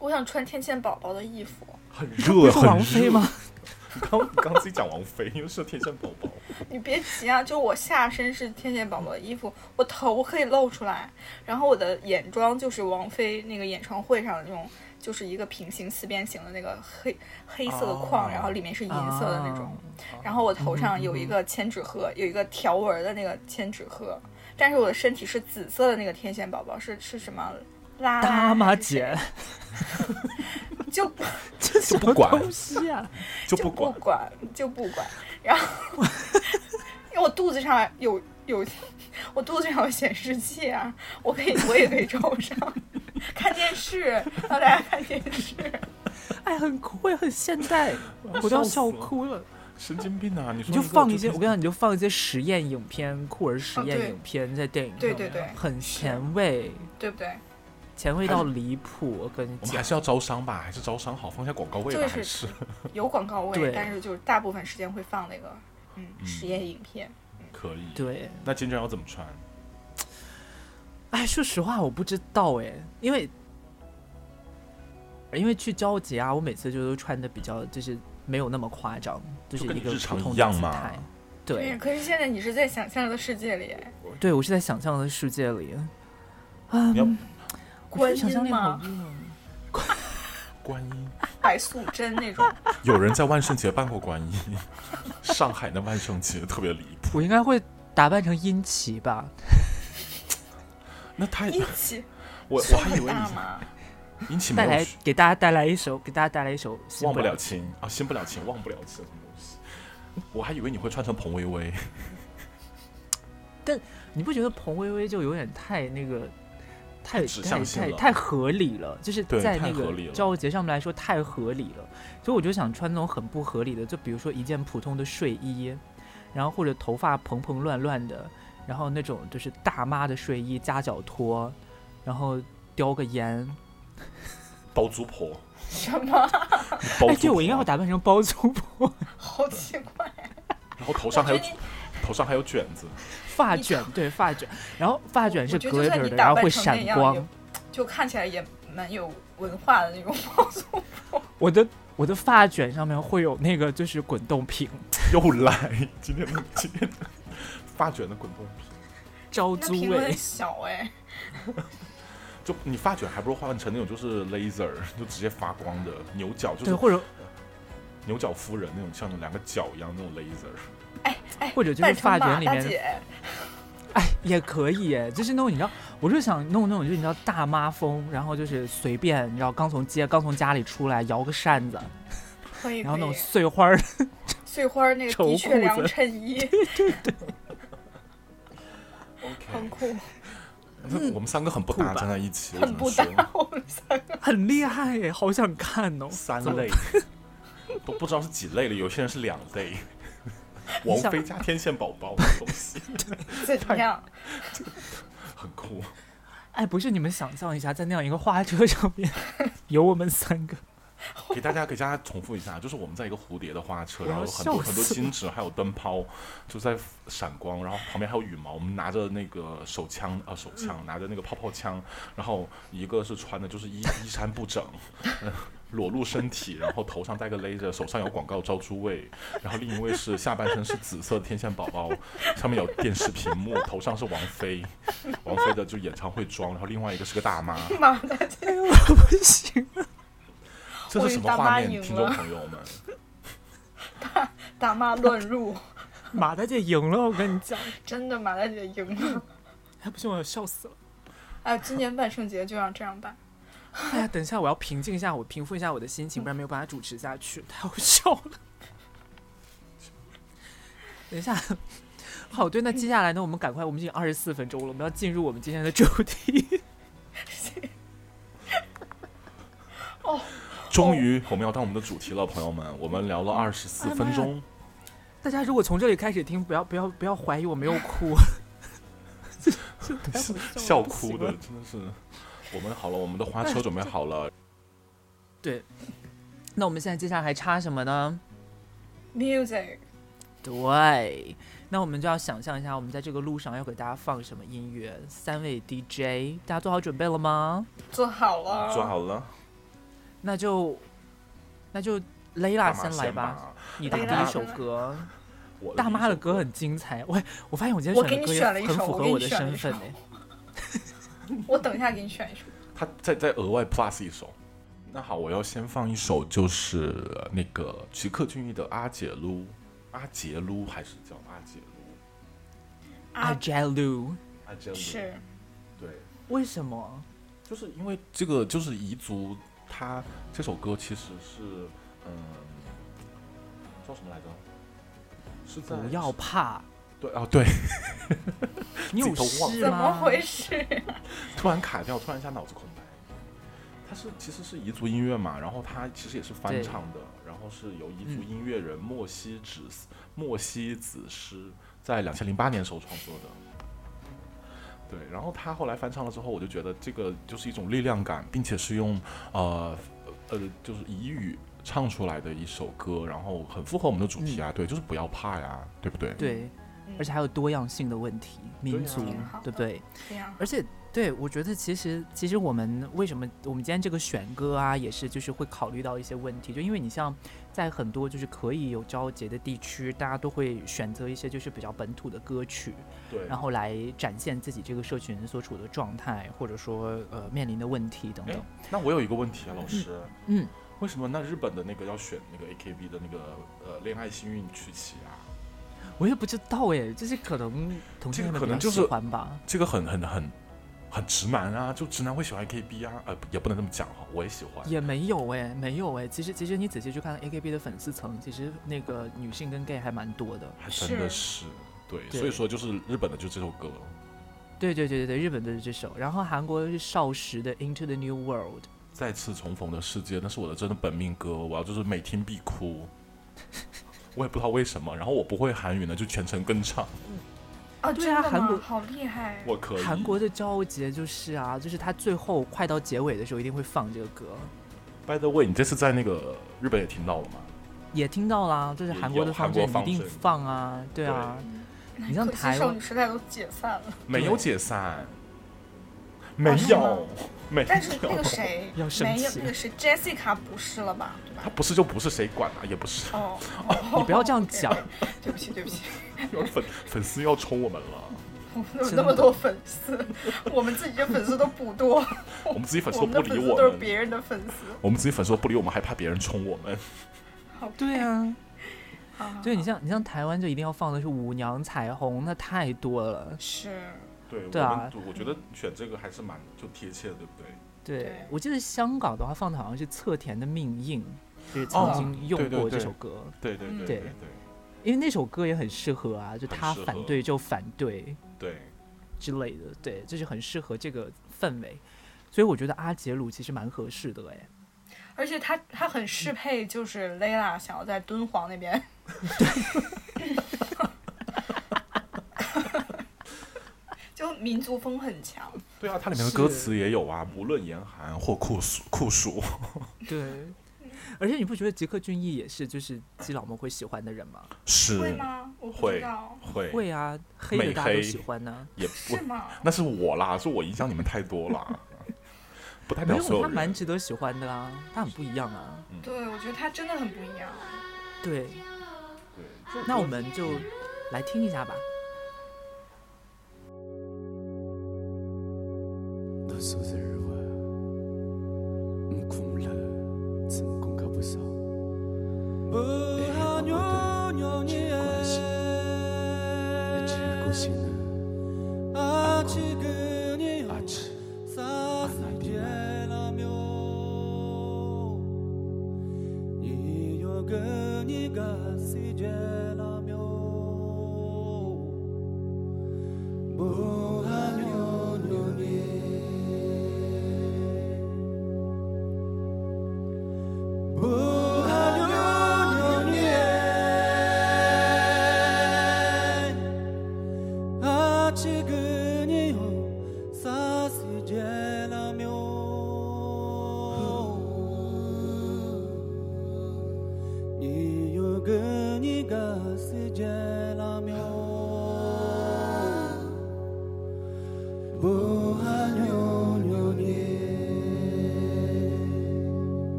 [SPEAKER 3] 我想穿天线宝宝的衣服。
[SPEAKER 2] 很热，很
[SPEAKER 1] 是王菲
[SPEAKER 2] 热？
[SPEAKER 1] 吗？
[SPEAKER 2] 刚刚自己讲王菲，又是天线宝宝。
[SPEAKER 3] 你别急啊，就我下身是天线宝宝的衣服，我头可以露出来，然后我的眼妆就是王菲那个演唱会上的那种，就是一个平行四边形的那个黑黑色的框，
[SPEAKER 2] 哦
[SPEAKER 3] 然后里面是银色的那种。
[SPEAKER 1] 啊
[SPEAKER 3] 然后我头上有一个千纸鹤，有一个条纹的那个千纸鹤，但是我的身体是紫色的那个天线宝宝，是是什么？
[SPEAKER 1] 大妈姐，
[SPEAKER 3] 就
[SPEAKER 1] 这什么
[SPEAKER 2] 不管
[SPEAKER 1] 东西啊？
[SPEAKER 3] 就不
[SPEAKER 2] 就不管，
[SPEAKER 3] 就不管，然后 因为我肚子上有有我肚子上有显示器啊，我可以我也可以照上看电视，让大家看电视。
[SPEAKER 1] 哎，很酷，呀很现代，我都要笑哭了。
[SPEAKER 2] 神经病啊！你说
[SPEAKER 1] 你就放一些，我跟你讲，你就放一些实验影片、酷儿实验影片在电影上面
[SPEAKER 3] 对对对
[SPEAKER 1] 很前卫，
[SPEAKER 3] 对不对？
[SPEAKER 1] 前卫到离谱。我跟你讲
[SPEAKER 2] 我们还，是要招商吧，还是招商好，放下广告位吧，
[SPEAKER 3] 就是
[SPEAKER 2] 还是
[SPEAKER 3] 有广告位，但是就是大部分时间会放那个嗯
[SPEAKER 2] 嗯
[SPEAKER 3] 实验影片。
[SPEAKER 2] 可以。
[SPEAKER 1] 对，
[SPEAKER 2] 那今天要怎么穿？
[SPEAKER 1] 哎，说实话，我不知道哎，因为因为去交节啊，我每次就都穿的比较就是没有那么夸张，就是一个
[SPEAKER 2] 就跟你日常
[SPEAKER 1] 普通的
[SPEAKER 2] 样嘛
[SPEAKER 1] 姿态。对，
[SPEAKER 3] 可是现在你是在想象的世界里，
[SPEAKER 1] 对我是在想象的世界里。啊，
[SPEAKER 2] 你要
[SPEAKER 1] 我
[SPEAKER 3] 观
[SPEAKER 1] 想象力好
[SPEAKER 3] 音吗？
[SPEAKER 1] 弱。
[SPEAKER 2] 观音，
[SPEAKER 3] 白素贞那种。
[SPEAKER 2] 有人在万圣节扮过观音，上海的万圣节特别离谱。
[SPEAKER 1] 我应该会打扮成殷琦吧？
[SPEAKER 2] 那太
[SPEAKER 3] 一起
[SPEAKER 2] 我我还以为你？殷琦
[SPEAKER 1] 带来
[SPEAKER 2] 没有
[SPEAKER 1] 给大家带来一首，给大家带来一首
[SPEAKER 2] 忘不了
[SPEAKER 1] 了
[SPEAKER 2] 情啊，新不了情，忘不了情什么东西？我还以为你会穿成彭薇薇，但
[SPEAKER 1] 你不觉得彭薇薇就有点太那个？太
[SPEAKER 2] 指
[SPEAKER 1] 太
[SPEAKER 2] 向性了。
[SPEAKER 1] 太太合理了，就是在那个
[SPEAKER 2] 太合理了。
[SPEAKER 1] 交节上面来说太合理了，所以我就想穿那种很不合理的，就比如说一件普通的睡衣，然后或者头发蓬蓬乱乱的，然后那种就是大妈的睡衣夹脚拖，然后叼个烟，
[SPEAKER 2] 包租婆，
[SPEAKER 3] 什么？
[SPEAKER 1] 哎，对我应该
[SPEAKER 2] 婆
[SPEAKER 1] 会打扮成包租婆，
[SPEAKER 3] 好奇怪。
[SPEAKER 2] 然后头上还有头上还有卷子，
[SPEAKER 1] 发卷对发卷，然后发卷是
[SPEAKER 3] 我觉得就算
[SPEAKER 1] glitter 的，然后会闪光。
[SPEAKER 3] 就看起来也蛮有文化的那种。
[SPEAKER 1] 我的我的发卷上面会有那个就是滚动屏，
[SPEAKER 2] 又来今天的今天的发卷的滚动屏，
[SPEAKER 1] 招租
[SPEAKER 3] 那屏很
[SPEAKER 1] 位。
[SPEAKER 3] 小哎、
[SPEAKER 2] 就你发卷还不如换成那种就是 laser，就直接发光的牛角，就
[SPEAKER 1] 对，
[SPEAKER 2] 是
[SPEAKER 1] 或者
[SPEAKER 2] 牛角夫人那种像两个角一样那种 laser。
[SPEAKER 3] 哎，
[SPEAKER 1] 或者就是发卷里面，哎，也可以哎，就是那种你知道，我就想弄那种就是你知道大妈风，然后就是随便你知道刚从街刚从家里出来摇个扇子，
[SPEAKER 3] 可以
[SPEAKER 1] 然后那种。碎花儿，
[SPEAKER 3] 碎花儿那个
[SPEAKER 1] 绸
[SPEAKER 3] 的确良
[SPEAKER 1] 裤子
[SPEAKER 3] 衬衣
[SPEAKER 2] ，OK，
[SPEAKER 3] 很酷，
[SPEAKER 2] 那我们三个很不搭，站在一起，
[SPEAKER 3] 很不搭。我们三个
[SPEAKER 1] 很厉害耶，好想看哦。
[SPEAKER 2] 三类，都不知道是几类了，有些人是两类。王菲加天线宝宝的东西
[SPEAKER 3] 怎样？
[SPEAKER 2] 很酷，
[SPEAKER 1] 哎，不是你们想象一下，在那样一个花车上面，有我们三个，
[SPEAKER 2] 给大家给大家重复一下，就是我们在一个蝴蝶的花车，然后有很多很多金纸，还有灯泡就在闪光，然后旁边还有羽毛，我们拿着那个手枪呃手枪，拿着那个泡泡枪，然后一个是穿的就是衣衣衫不整，呃裸露身体，然后头上戴个勒着，手上有广告招租位，然后另一位是下半身是紫色的天线宝宝，上面有电视屏幕，头上是王菲，王菲的就演唱会装，然后另外一个是个大妈，
[SPEAKER 3] 马大姐，
[SPEAKER 1] 我不行，
[SPEAKER 2] 这是什么
[SPEAKER 3] 大
[SPEAKER 2] 画面？听众朋友们。
[SPEAKER 3] 大大妈乱入，
[SPEAKER 1] 马大姐赢了，我跟你讲，
[SPEAKER 3] 真的马大姐赢了。
[SPEAKER 1] 哎，不行，我要笑死了。
[SPEAKER 3] 哎，今年万圣节就要这样办。
[SPEAKER 1] 哎呀，等一下，我要平静一下，我平复一下我的心情，不然没有办法主持下去，太好笑了。等一下，好，对，那接下来呢，我们赶快，我们已经二十四分钟了，我们要进入我们今天的主题。
[SPEAKER 2] 终于，我们要到我们的主题了，朋友们。我们聊了二十四分钟，
[SPEAKER 1] 大家如果从这里开始听，不要不要不要怀疑我没有哭，笑
[SPEAKER 2] 哭的，真的是。我们好了，我们的花车准备好了。
[SPEAKER 1] 对，那我们现在接下来还差什么呢
[SPEAKER 3] ？music
[SPEAKER 1] 对，那我们就要想象一下，我们在这个路上要给大家放什么音乐。三位 DJ，大家做好准备了吗？
[SPEAKER 3] 做好了，
[SPEAKER 2] 做好了，
[SPEAKER 1] 那就那就 Layla 先来吧，你的第一首歌。
[SPEAKER 2] 我
[SPEAKER 1] 大妈的歌
[SPEAKER 2] 歌
[SPEAKER 1] 很精彩，我我发现我今天选的歌也很符合我的身份呢。
[SPEAKER 3] 我等一下给你选一首。
[SPEAKER 2] 他再再额外 plus 一首。那好，我要先放一首，就是那个吉克隽逸的《阿杰撸》，阿杰撸还是叫阿杰撸？
[SPEAKER 1] 阿
[SPEAKER 3] 啊
[SPEAKER 1] ，j a l u
[SPEAKER 2] 阿杰撸
[SPEAKER 3] 是
[SPEAKER 2] 对，
[SPEAKER 1] 为什么？
[SPEAKER 2] 就是因为这个就是彝族，他这首歌其实是嗯，叫什么来着？是在
[SPEAKER 1] 不要怕，
[SPEAKER 2] 对哦对，
[SPEAKER 1] 你有
[SPEAKER 2] 忘
[SPEAKER 1] 事
[SPEAKER 3] 怎么
[SPEAKER 1] 吗？
[SPEAKER 3] 回事？
[SPEAKER 2] 突然卡掉，突然一下脑子空白。它是其实是彝族音乐嘛，然后它其实也是翻唱的，然后是由彝族
[SPEAKER 1] 嗯
[SPEAKER 2] 音乐人莫西子莫西子诗在两千零八年时候创作的。对，然后他后来翻唱了之后，我就觉得这个就是一种力量感，并且是用呃呃就是彝语唱出来的一首歌，然后很符合我们的主题啊，对，就是不要怕呀，对不对？
[SPEAKER 1] 对，
[SPEAKER 3] 嗯
[SPEAKER 1] 而且还有多样性的问题，民族，对不对？
[SPEAKER 3] 这样
[SPEAKER 1] 而且，对我觉得其实其实我们为什么我们今天这个选歌啊，也是就是会考虑到一些问题，就因为你像在很多就是可以有交集的地区，大家都会选择一些就是比较本土的歌曲，
[SPEAKER 2] 对，
[SPEAKER 1] 然后来展现自己这个社群所处的状态，或者说呃面临的问题等等
[SPEAKER 2] 哎。那我有一个问题啊，老师，
[SPEAKER 1] 嗯，
[SPEAKER 2] 为什么那日本的那个要选那个 AKB 的那个呃恋爱幸运曲奇啊？
[SPEAKER 1] 我也不知道哎，这些可能同性
[SPEAKER 2] 可能就是
[SPEAKER 1] 欢吧。
[SPEAKER 2] 这个很很很很直男啊，就直男会喜欢 AKB 啊，呃，也不能这么讲哈，我也喜欢。
[SPEAKER 1] 也没有哎，没有哎。其实其实你仔细去看 AKB 的粉丝层，其实那个女性跟 gay 还蛮多的。
[SPEAKER 2] 还真的是，对，
[SPEAKER 1] 对
[SPEAKER 2] 所以说就是日本的就这首歌，
[SPEAKER 1] 对对对对对，日本的是这首，然后韩国是少时的 Into the New World。
[SPEAKER 2] 再次重逢的世界，那是我的真的本命歌，我要就是每听必哭。我也不知道为什么，然后我不会韩语呢，就全程跟唱，
[SPEAKER 3] 啊，
[SPEAKER 1] 对啊韩国？
[SPEAKER 3] 好厉害！
[SPEAKER 2] 我可以。
[SPEAKER 1] 韩国的骄傲节就是啊，就是他最后快到结尾的时候一定会放这个歌
[SPEAKER 2] ，By the way，你这次在那个日本也听到了吗？
[SPEAKER 1] 也听到啦，就是韩国的
[SPEAKER 2] 有韩
[SPEAKER 1] 方阵一定放啊，对啊，你像台湾
[SPEAKER 3] 少女时代都解散了，
[SPEAKER 2] 没有解散，没
[SPEAKER 3] 有，没
[SPEAKER 2] 有，没
[SPEAKER 3] 但是那个。谁
[SPEAKER 1] 要生
[SPEAKER 3] 没有，
[SPEAKER 1] 气
[SPEAKER 3] 那个谁 Jessica 不是了吧？对吧？
[SPEAKER 2] 他不是就不是，谁管啊？也不是，
[SPEAKER 3] 哦，
[SPEAKER 1] 你不要这样讲，
[SPEAKER 3] 对不起对不起，
[SPEAKER 2] 有粉粉丝要冲我们了，
[SPEAKER 3] 我们有那么多粉丝，我们自己的粉丝都不多，
[SPEAKER 2] 我们自己粉丝都不理我
[SPEAKER 3] 粉丝都是，别人的粉丝。
[SPEAKER 2] 我们自己粉丝都不理我们，还怕别人冲我们。
[SPEAKER 3] 好，
[SPEAKER 1] 对啊，对你像你像台湾就一定要放的是舞娘彩虹，那太多了。
[SPEAKER 3] 是
[SPEAKER 2] 对，
[SPEAKER 1] 对啊。
[SPEAKER 2] 我觉得选这个还是蛮就贴切的，对不对？
[SPEAKER 1] 对
[SPEAKER 3] 对，
[SPEAKER 1] 我记得香港的话放的好像是侧田的命硬，就是
[SPEAKER 2] 哦
[SPEAKER 1] 曾经用过这首歌，
[SPEAKER 3] 嗯
[SPEAKER 1] 对
[SPEAKER 2] 对对对对。
[SPEAKER 1] 因为那首歌也很适合啊，就他反对就反对
[SPEAKER 2] 对，
[SPEAKER 1] 之类的，对，就是很适合这个氛围，所以我觉得阿杰鲁其实蛮合适的哎。
[SPEAKER 3] 而且他他很适配，就是 Layla 想要在敦煌那边。就民族风很强，
[SPEAKER 2] 对啊，它里面的歌词也有啊，无论严寒或酷暑 酷暑，
[SPEAKER 1] 对，而且你不觉得吉克隽逸也是就是基佬们会喜欢的人吗？
[SPEAKER 2] 是
[SPEAKER 3] 会吗？我不
[SPEAKER 2] 会
[SPEAKER 3] 知道，
[SPEAKER 2] 会
[SPEAKER 1] 会啊，黑的大家都喜欢呢、
[SPEAKER 2] 也不
[SPEAKER 3] 是吗？
[SPEAKER 2] 那是我啦，是我影响你们太多了，不代
[SPEAKER 1] 没有，
[SPEAKER 2] 表所有
[SPEAKER 1] 他蛮。值得喜欢的啊，他很不一样啊。
[SPEAKER 3] 对，我觉得他真的很不一样。
[SPEAKER 1] 对，
[SPEAKER 2] 对，
[SPEAKER 1] 那我们就来听一下吧。
[SPEAKER 4] us with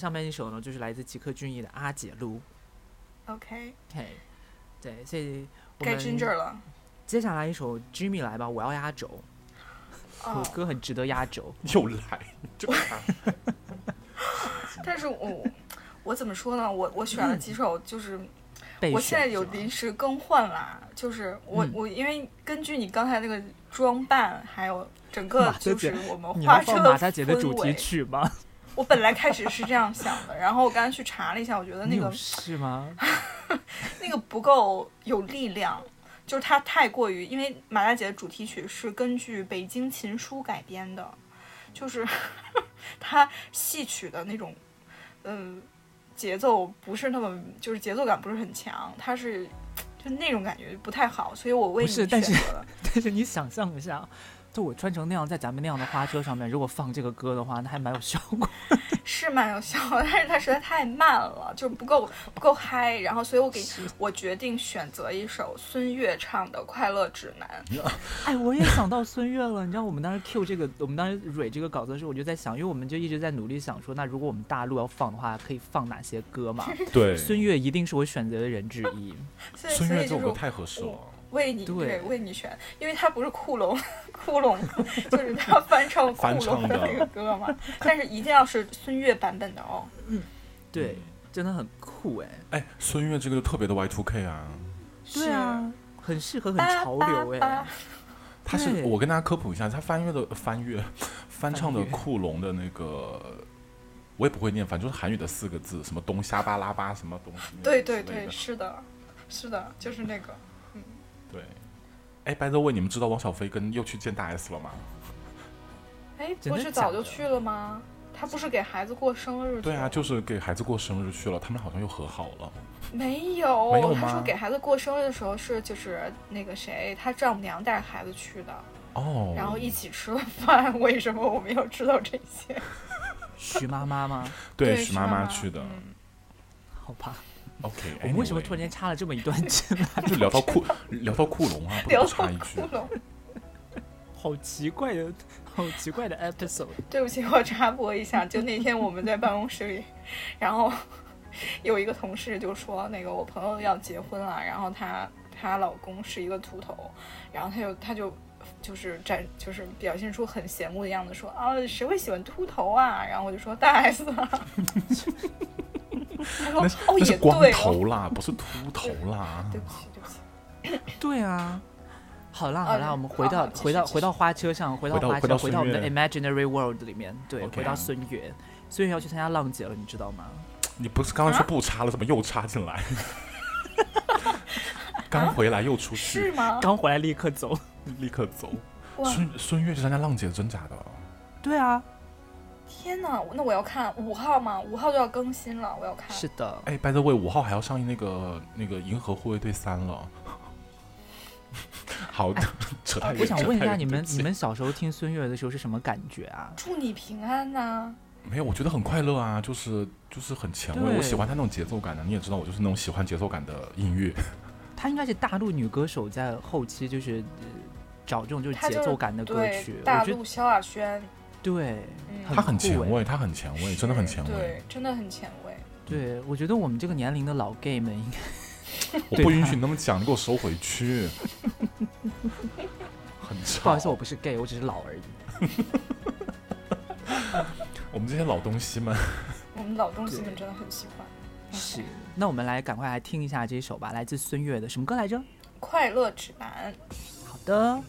[SPEAKER 4] 上面一首呢，就是来自吉克隽逸的《阿姐路
[SPEAKER 3] OK。
[SPEAKER 4] OK，对，所以我
[SPEAKER 3] 该
[SPEAKER 4] 们
[SPEAKER 3] Ginger 了。
[SPEAKER 4] 接下来一首 Jimmy 来吧，我要压轴。
[SPEAKER 1] 这
[SPEAKER 3] 哦
[SPEAKER 1] 首歌很值得压轴。
[SPEAKER 2] 又来，就他。
[SPEAKER 3] 但是我我怎么说呢？我我选了几首，就是
[SPEAKER 1] 备
[SPEAKER 3] 我现在有临时更换啦，就是我、
[SPEAKER 1] 嗯
[SPEAKER 3] 我因为根据你刚才那个装扮，还有整个就是我们
[SPEAKER 1] 你
[SPEAKER 3] 画车
[SPEAKER 1] 要放马大姐的主题曲吗？
[SPEAKER 3] 我本来开始是这样想的，然后我刚才去查了一下，我觉得那个
[SPEAKER 1] 是吗？
[SPEAKER 3] 那个不够有力量，就是它太过于，因为马大姐的主题曲是根据《北京琴书》改编的，就是 它戏曲的那种，嗯、节奏不是那么，就是节奏感不是很强，它是 就那种感觉不太好，所以我为你选择了。
[SPEAKER 1] 但是你想象一下，就我穿成那样，在咱们那样的花车上面，如果放这个歌的话，那还蛮有效果。
[SPEAKER 3] 是蛮有效果，但是它实在太慢了，就不够不够嗨。然后，所以我给我决定选择一首孙悦唱的《快乐指南》。
[SPEAKER 1] 哎，我也想到孙悦了。你知道我们当时 Q 这个，我们当时蕊这个稿子的时候，我就在想，因为我们就一直在努力想说，那如果我们大陆要放的话，可以放哪些歌嘛？
[SPEAKER 2] 对，
[SPEAKER 1] 孙悦一定是我选择的人之一。
[SPEAKER 2] 孙悦这首歌太合适了。
[SPEAKER 3] 为你
[SPEAKER 1] 对。
[SPEAKER 3] 为你选，因为他不是库龙，库龙 就是他 翻唱库
[SPEAKER 2] 翻
[SPEAKER 3] 龙
[SPEAKER 2] 唱的
[SPEAKER 3] 的。那个歌嘛，但是一定要是孙悦版本的哦。嗯。
[SPEAKER 1] 对，真的很酷哎。
[SPEAKER 2] 哎，孙悦这个就特别的 Y two K 啊，
[SPEAKER 1] 对啊，很适合很，潮流
[SPEAKER 3] 叭
[SPEAKER 1] 哎。
[SPEAKER 2] 他是我跟大家科普一下，他翻阅的翻阅翻唱的库龙的那个，我也不会念，反正就是韩语的四个字，什么东瞎巴拉巴什么东西，
[SPEAKER 3] 对对对，是的，是的，就是那个。
[SPEAKER 2] 对。哎，by the way，你们知道王小飞跟又去见大 S 了吗？
[SPEAKER 3] 哎，
[SPEAKER 1] 真
[SPEAKER 3] 不是早就去了吗？他不是给孩子过生日
[SPEAKER 2] 对啊，就是给孩子过生日去了，他们好像又和好了。
[SPEAKER 3] 没有，
[SPEAKER 2] 没有
[SPEAKER 3] 他说给孩子过生日的时候是就是那个谁，他丈母娘带着孩子去的，
[SPEAKER 2] 哦，
[SPEAKER 3] 然后一起吃了饭。为什么我们要知道这些？
[SPEAKER 1] 徐妈妈吗？
[SPEAKER 2] 对
[SPEAKER 3] 徐
[SPEAKER 2] 徐妈妈
[SPEAKER 3] 妈
[SPEAKER 2] 去的。
[SPEAKER 3] 嗯
[SPEAKER 1] 好吧，
[SPEAKER 2] OK，
[SPEAKER 1] 我们为什么突然间插了这么一段进来？
[SPEAKER 2] 就聊到库聊到库龙啊？不
[SPEAKER 3] 聊
[SPEAKER 2] 插一句
[SPEAKER 3] 窟，窿。
[SPEAKER 1] 好奇怪的，好奇怪的 episode。
[SPEAKER 3] 对不起，我插播一下，就那天我们在办公室里，然后 有一个同事就说，那个我朋友要结婚了，然后她她老公是一个秃头，然后她就她就就是展就是表现出很羡慕的样子，说啊谁会喜欢秃头啊？然后我就说大 S 啊。他 说
[SPEAKER 2] 那是
[SPEAKER 3] 哦也
[SPEAKER 2] 那是光头啦，不是秃头啦。
[SPEAKER 3] 对不起对不起，
[SPEAKER 1] 对啊。好啦
[SPEAKER 3] 哦
[SPEAKER 1] 好啦，我们回到回到回到花车上，回到花车，
[SPEAKER 2] 回到回到
[SPEAKER 1] 我们的 imaginary world 里面，对回到孙悦，孙悦要去参加浪姐了，你知道吗？
[SPEAKER 2] 你不是刚刚说不插了，怎么又插进来？刚回来又出去，
[SPEAKER 3] 是吗？
[SPEAKER 1] 刚回来立刻走。
[SPEAKER 2] 立刻走。孙孙悦去参加浪姐，真假的？
[SPEAKER 1] 对啊，
[SPEAKER 3] 天哪，那我要看五号吗？五号就要更新了，我要看。
[SPEAKER 1] 是的，
[SPEAKER 2] 哎，by the way，五号还要上映那个那个《银河护卫队三》了。好的，扯太远。
[SPEAKER 1] 我想问一下你们你们小时候听孙悦的时候是什么感觉啊？
[SPEAKER 3] 祝你平安呐、
[SPEAKER 2] 没有？我觉得很快乐啊，就是就是很前卫。我喜欢他那种节奏感的，你也知道，我就是那种喜欢节奏感的音乐。
[SPEAKER 1] 她应该是大陆女歌手在后期就是、呃找这种就是节奏感的歌曲，，
[SPEAKER 3] 大陆萧亚轩，
[SPEAKER 1] 对，
[SPEAKER 2] 他很前卫，他很前卫，真的很前卫
[SPEAKER 3] 对。，真的很前卫。
[SPEAKER 1] 对，我觉得我们这个年龄的老 gay 们应该
[SPEAKER 2] 我不允许你那么讲，你给我收回去。很吵。
[SPEAKER 1] 不好意思，我不是 gay，我只是老而已。
[SPEAKER 2] 我们这些老东西们，
[SPEAKER 3] 我们老东西们真的很喜欢。
[SPEAKER 1] 是，那我们来赶快来听一下这一首吧，来自孙悦的什么歌来着？
[SPEAKER 3] 快乐指南，
[SPEAKER 1] 好的，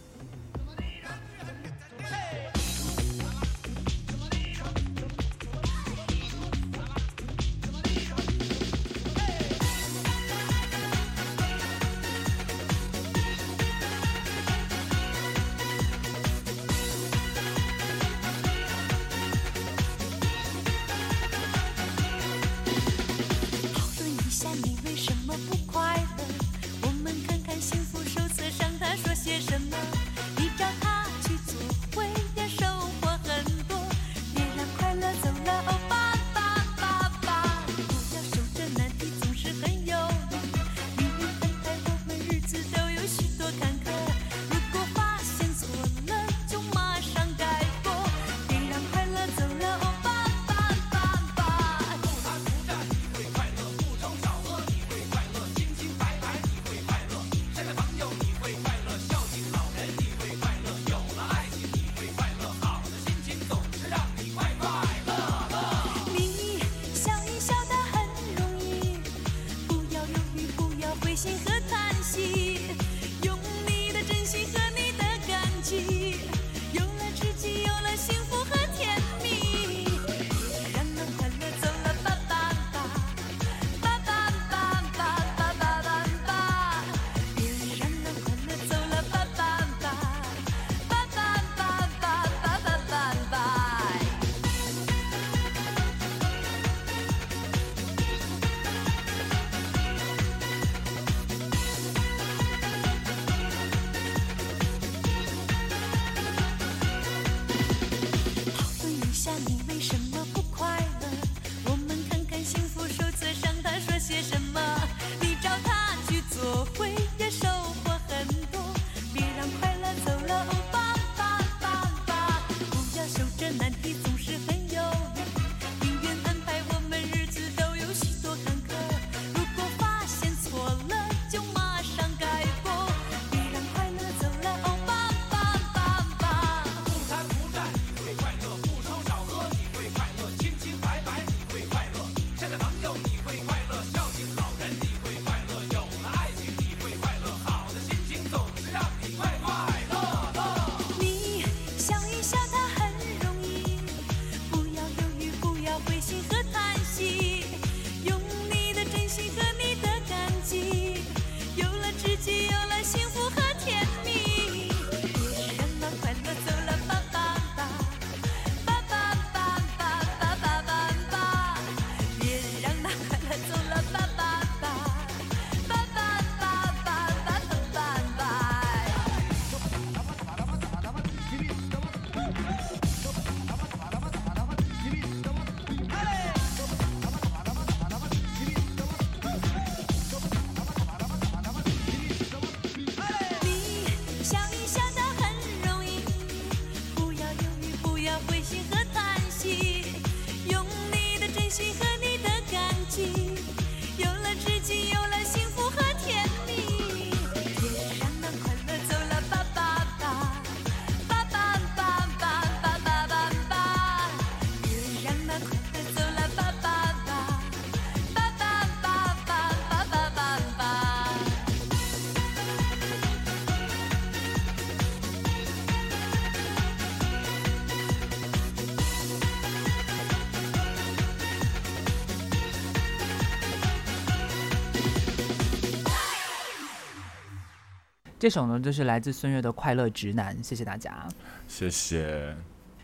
[SPEAKER 1] 这首呢就是来自孙悦的《快乐直男》，谢谢大家。
[SPEAKER 2] 谢谢。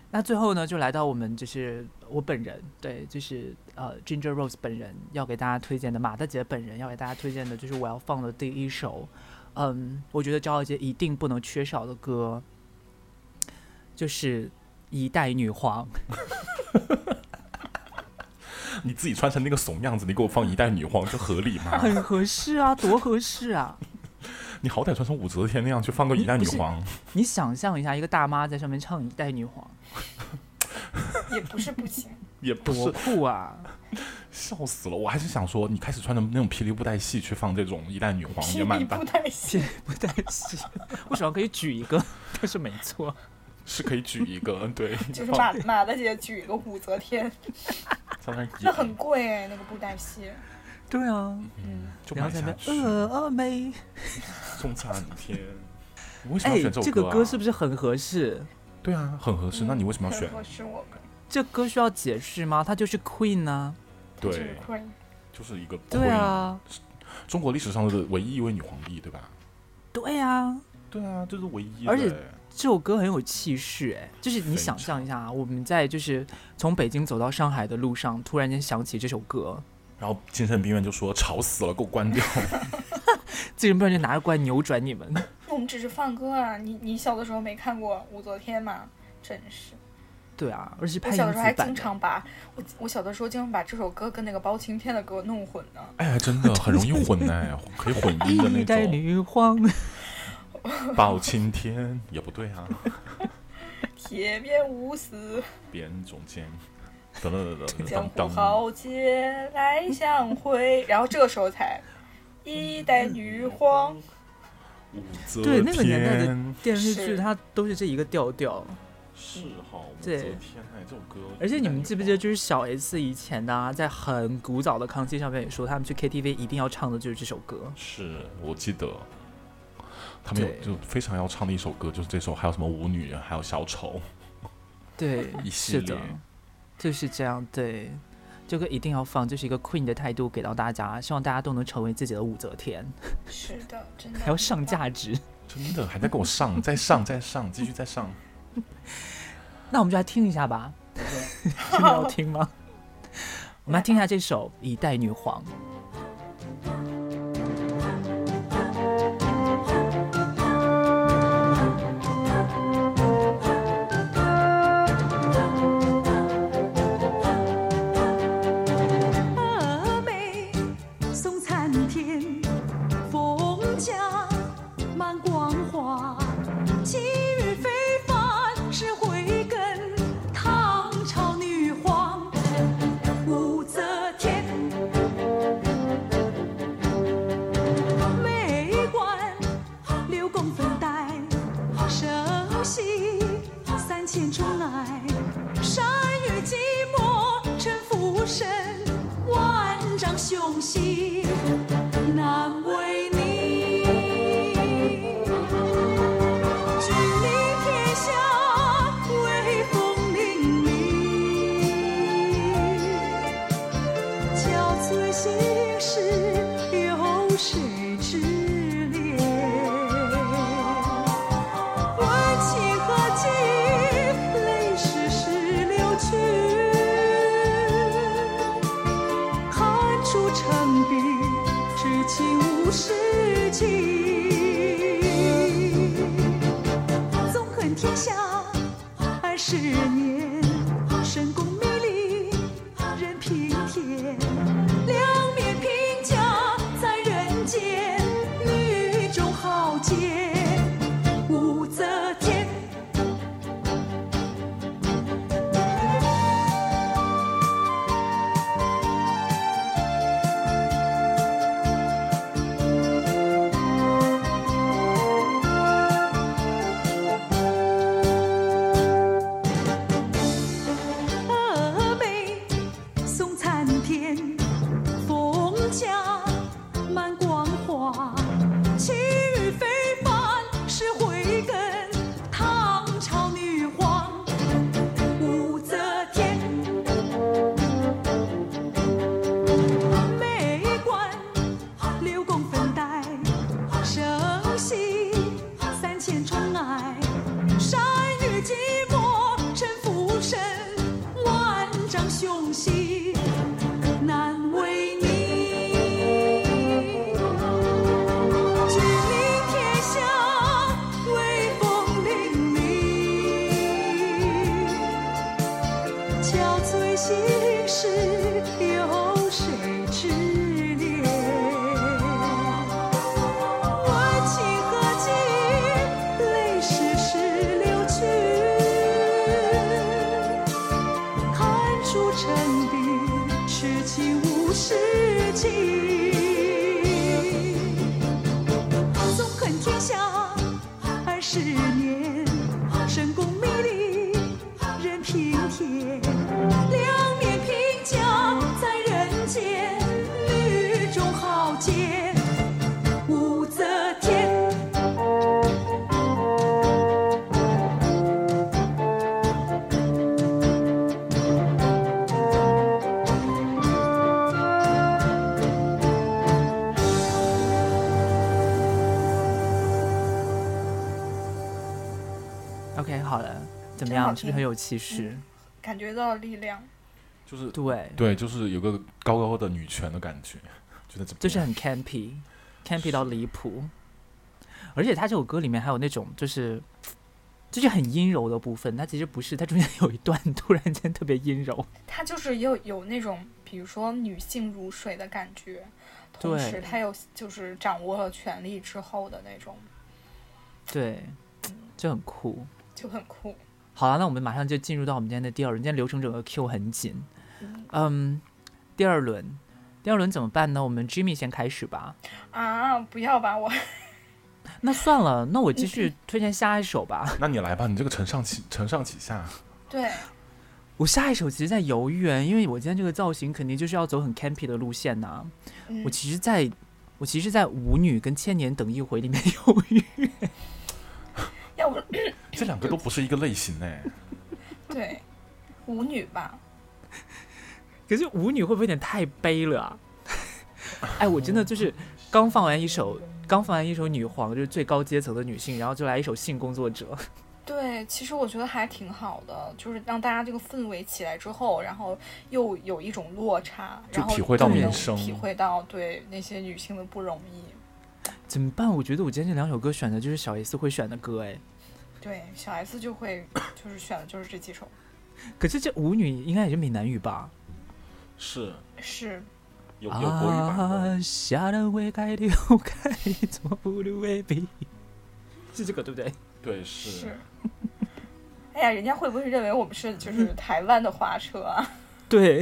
[SPEAKER 1] 那最后呢，就来到我们就是我本人，对，就是呃 Ginger Rose 本人要给大家推荐的，马大姐本人要给大家推荐的，就是我要放的第一首，嗯，我觉得骄傲节一定不能缺少的歌，就是《一代女皇》。
[SPEAKER 2] 你自己穿成那个怂样子，你给我放一代女皇，这合理吗？
[SPEAKER 1] 很合适啊，多合适啊！
[SPEAKER 2] 你好歹穿成武则天那样去放个一代女皇，
[SPEAKER 1] 你想象一下，一个大妈在上面唱《一代女皇
[SPEAKER 3] 也不是不行。
[SPEAKER 2] 也》，不
[SPEAKER 1] 多
[SPEAKER 2] 是
[SPEAKER 1] 酷啊！
[SPEAKER 2] 笑死了。我还是想说，你开始穿成那种霹雳布袋戏去放这种一代女皇也蛮大
[SPEAKER 3] 霹雳布，袋戏，
[SPEAKER 1] 不太是，我手上可以举一个，但是没错。
[SPEAKER 2] 是可以举一个，对，
[SPEAKER 3] 就是马马大姐举一个武则天，
[SPEAKER 2] 那
[SPEAKER 3] 那很，贵哎，那个布袋戏。
[SPEAKER 1] 对啊，
[SPEAKER 3] 嗯，
[SPEAKER 2] 就
[SPEAKER 1] 然后在那
[SPEAKER 2] 买下去。
[SPEAKER 1] 边峨眉，
[SPEAKER 2] 送餐天，你为什么选，这
[SPEAKER 1] 这个
[SPEAKER 2] 首歌啊？
[SPEAKER 1] 歌是不是很合适？
[SPEAKER 2] 对啊，很合适。那你为什么要选
[SPEAKER 3] 很？合适我们？
[SPEAKER 1] 这歌需要解释吗？它就是 Queen 呢、
[SPEAKER 3] 就是
[SPEAKER 2] 对
[SPEAKER 3] ，Queen
[SPEAKER 2] 就是一个
[SPEAKER 1] 对啊
[SPEAKER 2] 中国历史上的唯一一位女皇帝，对吧？
[SPEAKER 1] 对啊，
[SPEAKER 2] 对啊，这是唯一的。
[SPEAKER 1] 而且这首歌很有气势，哎，就是你想象一下啊，我们在就是从北京走到上海的路上，突然间想起这首歌，
[SPEAKER 2] 然后精神病院就说吵死了，给我关掉。
[SPEAKER 1] 精神病院就拿着过来扭转你们。
[SPEAKER 3] 我们只是放歌啊，你你小的时候没看过武则天吗？真是，
[SPEAKER 1] 对啊，而且
[SPEAKER 3] 我小的时候还经。常把我我小的时候经常把这首歌跟那个包青天的歌弄混呢。
[SPEAKER 2] 哎，还真的很容易混哎，可以混音的那
[SPEAKER 1] 一代
[SPEAKER 2] 种。
[SPEAKER 1] 女皇，
[SPEAKER 2] 包青天也不对啊，
[SPEAKER 3] 铁面无私，
[SPEAKER 2] 边中间，等等等等
[SPEAKER 3] 江湖
[SPEAKER 2] 等等等，
[SPEAKER 3] 豪杰来相会，然后这个时候才一代女皇，
[SPEAKER 1] 对那个年代的
[SPEAKER 2] 天
[SPEAKER 1] 电视剧
[SPEAKER 3] 是
[SPEAKER 1] 它都是这一个调调。
[SPEAKER 2] 是哈，武
[SPEAKER 1] 对
[SPEAKER 2] 则天哎，这首歌。
[SPEAKER 1] 而且你们记不记得，就是小 S 以前的啊，在很古早的康熙上面也说，他们去 KTV 一定要唱的就是这首歌。
[SPEAKER 2] 是我记得，他们有
[SPEAKER 1] 对
[SPEAKER 2] 就非常要唱的一首歌，就是这首，还有什么舞女，还有小丑，
[SPEAKER 1] 对，
[SPEAKER 2] 一系
[SPEAKER 1] 是的
[SPEAKER 2] 列，
[SPEAKER 1] 就是这样。对，这个一定要放，就是一个 Queen 的态度给到大家，希望大家都能成为自己的武则天，
[SPEAKER 3] 是的，真的
[SPEAKER 1] 还要上价值。
[SPEAKER 2] 真的还在给我上，再上再上，继续再上。
[SPEAKER 1] 那我们就来听一下吧，真的要听吗？我们来听一下这首《一代女皇》。
[SPEAKER 5] 是
[SPEAKER 1] 不是很有气势？
[SPEAKER 3] 感觉到力量。
[SPEAKER 2] 就是
[SPEAKER 1] 对，
[SPEAKER 2] 对，就是有个高高的女权的感觉，就在这边。
[SPEAKER 1] 就是很 campy，campy 到离谱。而且他这首歌里面还有那种就是就是很阴柔的部分，它其实不是，它中间有一段 突然间特别阴柔。
[SPEAKER 3] 它就是有有那种，比如说女性如水的感觉，同时他又就是掌握了权力之后的那种，
[SPEAKER 1] 对，就很酷。
[SPEAKER 3] 就很酷。
[SPEAKER 1] 好了，那我们马上就进入到我们今天的第二轮。今天流程整个 Q 很紧，嗯，第二轮，第二轮怎么办呢？我们 Jimmy 先开始吧。
[SPEAKER 3] 啊！不要吧，我
[SPEAKER 1] 那算了，那我继续推荐下一首吧。
[SPEAKER 2] 那你来吧，你这个承上启承上启下，
[SPEAKER 3] 对
[SPEAKER 1] 我下一首其实在犹豫，因为我今天这个造型肯定就是要走很 campy 的路线呐、
[SPEAKER 3] 嗯
[SPEAKER 1] 我其实在，我其实，在舞女跟千年等一回里面 犹豫。
[SPEAKER 3] 要不
[SPEAKER 2] 这两个都不是一个类型哎。
[SPEAKER 3] 对舞女吧，
[SPEAKER 1] 可是舞女会不会有点太悲了啊？哎，我真的就是刚放完一首，刚放完一首女皇，就是最高阶层的女性，然后就来一首性工作者。
[SPEAKER 3] 对，其实我觉得还挺好的，就是让大家这个氛围起来之后，然后又有一种落差，然后
[SPEAKER 2] 就体会到
[SPEAKER 3] 又能
[SPEAKER 2] 民生
[SPEAKER 3] 体会到对那些女性的不容易。
[SPEAKER 1] 怎么办？我觉得我今天这两首歌选的就是小 S 会选的歌，哎，
[SPEAKER 3] 对，小 S 就会 就是选的就是这几首，
[SPEAKER 1] 可是这舞女应该也是闽南语吧？
[SPEAKER 2] 是
[SPEAKER 3] 是
[SPEAKER 2] 有有国语版的，
[SPEAKER 1] 啊，下了尾该流开，做不留未必，是这个对不对？
[SPEAKER 2] 对是
[SPEAKER 3] 是。哎呀，人家会不会认为我们是就是 台湾的花车啊？
[SPEAKER 1] 对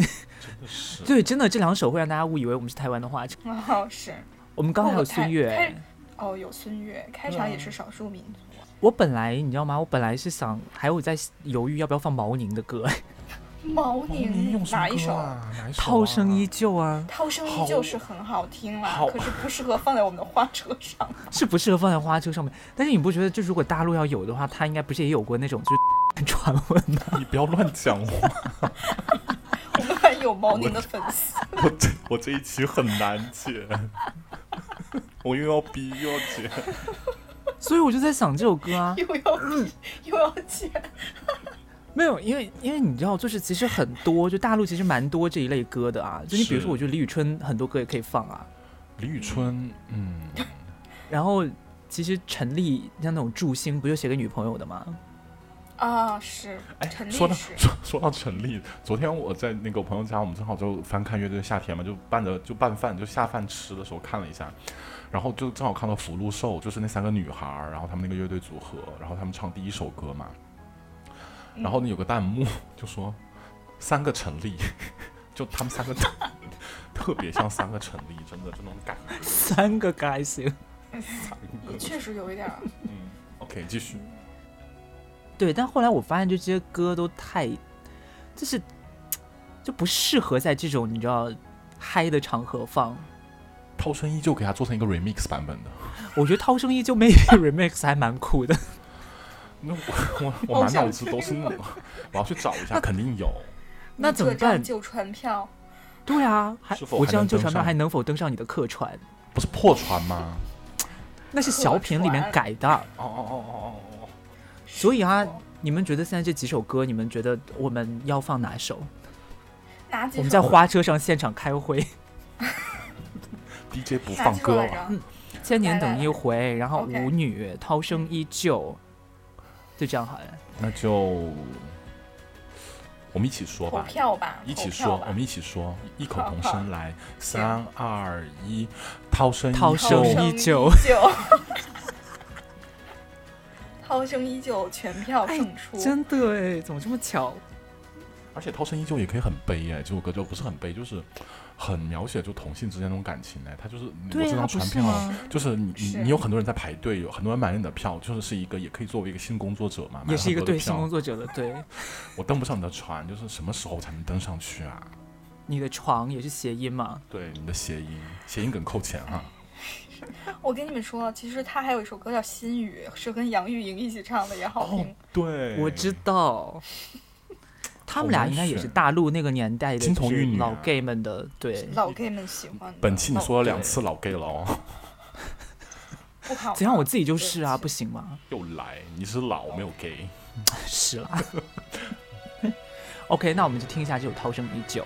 [SPEAKER 2] 是。
[SPEAKER 1] 对，真的这两首会让大家误以为我们是台湾的花车。
[SPEAKER 3] 哦，是
[SPEAKER 1] 我们刚才有孙
[SPEAKER 3] 开
[SPEAKER 1] 悦，
[SPEAKER 3] 哦，有孙悦，开场也是少数民族。
[SPEAKER 1] 我本来你知道吗？我本来是想还有在犹豫要不要放毛宁的歌，
[SPEAKER 3] 毛宁哪一首？
[SPEAKER 2] 啊？哪一首啊？
[SPEAKER 1] 涛声依旧啊，
[SPEAKER 3] 涛声依旧是很好听啦，
[SPEAKER 2] 好
[SPEAKER 3] 可是不适合放在我们的花车上。
[SPEAKER 1] 是不适合放在花车上面。但是你不觉得，就如果大陆要有的话，他应该不是也有过那种就是 传闻吗？
[SPEAKER 2] 你不要乱讲话，
[SPEAKER 3] 我们还有毛宁的粉丝，
[SPEAKER 2] 我这我这一期很难剪，我又要逼又要剪。
[SPEAKER 1] 所以我就在想这首歌啊，
[SPEAKER 3] 又要又要剪。
[SPEAKER 1] 没有，因为因为你知道，就是其实很多，就大陆其实蛮多这一类歌的啊。就你比如说，我觉得李宇春很多歌也可以放啊。
[SPEAKER 2] 李宇春，嗯，
[SPEAKER 1] 然后其实陈粒像那种祝星，不就写给女朋友的吗？
[SPEAKER 3] 啊，是
[SPEAKER 2] 哎
[SPEAKER 3] 陈，
[SPEAKER 2] 说到说说到陈粒，昨天我在那个朋友家，我们正好就翻看乐队的夏天嘛，就拌着就拌饭，就下饭吃的时候看了一下，然后就正好看到福禄寿，就是那三个女孩，然后他们那个乐队组合，然后他们唱第一首歌嘛，然后呢有个弹幕 就说三个陈立，就他们三个 特别像三个陈立，真的就那种感觉。
[SPEAKER 1] 三个该行。
[SPEAKER 2] 三
[SPEAKER 3] 也
[SPEAKER 2] 个，
[SPEAKER 3] 确实有一点。
[SPEAKER 2] 嗯，OK，继续。
[SPEAKER 1] 对，但后来我发现，就这些歌都太，就是就不适合在这种你知道嗨的场合放。
[SPEAKER 2] 涛声依旧给它做成一个 remix 版本的，
[SPEAKER 1] 我觉得涛声依旧 maybe remix 还蛮酷的。
[SPEAKER 2] 那我我我满脑子都是那种，我要去找一下，肯定有。
[SPEAKER 1] 那怎么办？
[SPEAKER 3] 旧船票，
[SPEAKER 1] 对啊，还我这张旧船票还能否登上你的客船？
[SPEAKER 2] 不是破船吗？
[SPEAKER 1] 那是小品里面改的，
[SPEAKER 2] 哦哦哦哦哦哦，
[SPEAKER 1] 所以啊，你们觉得现在这几首歌，你们觉得我们要放哪首？
[SPEAKER 3] 哪几首？
[SPEAKER 1] 我们在花车上现场开会，
[SPEAKER 2] DJ 不放歌了，
[SPEAKER 3] 几首来着？
[SPEAKER 1] 千年等
[SPEAKER 3] 来来来
[SPEAKER 1] 一回，然后舞女，涛声依旧，就这样好了。
[SPEAKER 2] 那就我们一起说吧，
[SPEAKER 3] 票吧，
[SPEAKER 2] 一起说，我们一起说，异口同声来，三二一，涛声依
[SPEAKER 1] 涛声
[SPEAKER 2] 旧
[SPEAKER 1] 依旧
[SPEAKER 3] 依旧，涛声依旧，全票胜出。
[SPEAKER 1] 哎真的哎，怎么这么巧？
[SPEAKER 2] 而且涛声依旧也可以很悲哎，这首歌就不是很悲，就是很描写就同性之间那种感情哎，他就是我这张
[SPEAKER 1] 不
[SPEAKER 2] 传票。
[SPEAKER 1] 是？
[SPEAKER 2] 就是你你你有很多人在排队，有很多人买了你的票，就是是一个也可以作为一个性工作者嘛，
[SPEAKER 1] 也是一个对性工作者的对，
[SPEAKER 2] 我登不上你的船，就是什么时候才能登上去啊？
[SPEAKER 1] 你的床也是谐音嘛？
[SPEAKER 2] 对，你的谐音，谐音梗扣钱哈、
[SPEAKER 3] 我跟你们说，其实他还有一首歌叫《心语》，是跟杨钰莹一起唱的，也好听。
[SPEAKER 2] 哦，对，
[SPEAKER 1] 我知道，他们俩
[SPEAKER 2] 难
[SPEAKER 1] 应该也是大陆那个年代的
[SPEAKER 2] 金童玉女啊
[SPEAKER 1] gay 们的对。
[SPEAKER 3] 老 gay 们喜欢。
[SPEAKER 2] 本期你说了两次老 gay 了哦，
[SPEAKER 3] 不好。
[SPEAKER 1] 怎样？我自己就是啊，不行吗？
[SPEAKER 2] 又来，你是老没有 gay。
[SPEAKER 1] 是啦。OK，那我们就听一下这首《涛声依旧》。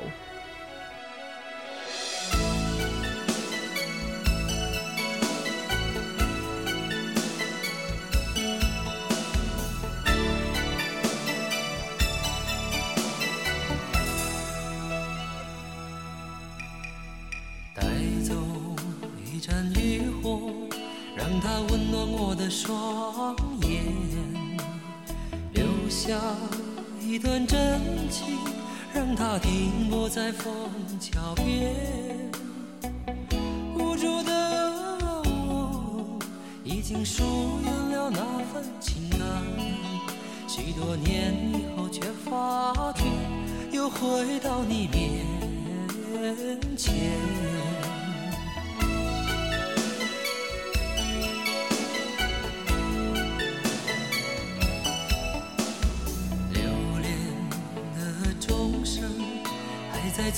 [SPEAKER 6] 让它温暖我的双眼，留下一段真情，让它停泊在枫桥边。无助的我，已经疏远了那份情感，许多年以后却发觉，又回到你面前。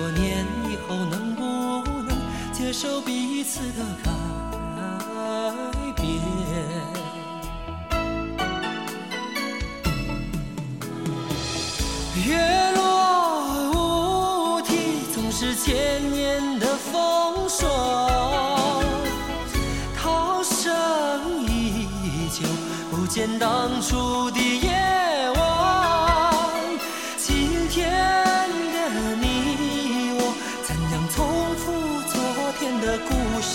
[SPEAKER 6] 多年以后，能不能接受彼此的改变？月落乌啼，总是千年的风霜。涛声依旧，不见当初的夜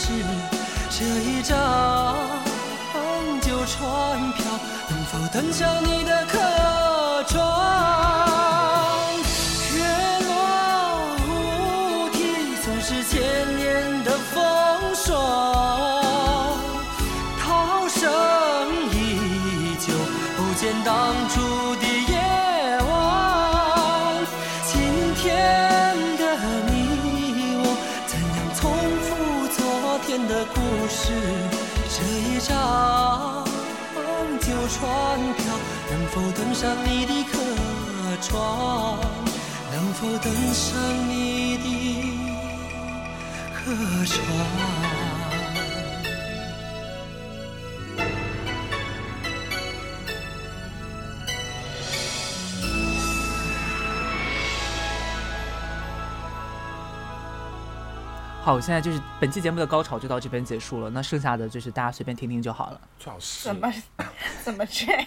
[SPEAKER 6] 是？这一张旧船票，能否登上你的客船？船票，能否登上你的客船？能否登上你的客船。
[SPEAKER 1] 好，现在就是本期节目的高潮就到这边结束了，那剩下的就是大家随便听听就好了。
[SPEAKER 2] 最好是
[SPEAKER 3] 怎么 怎么这样？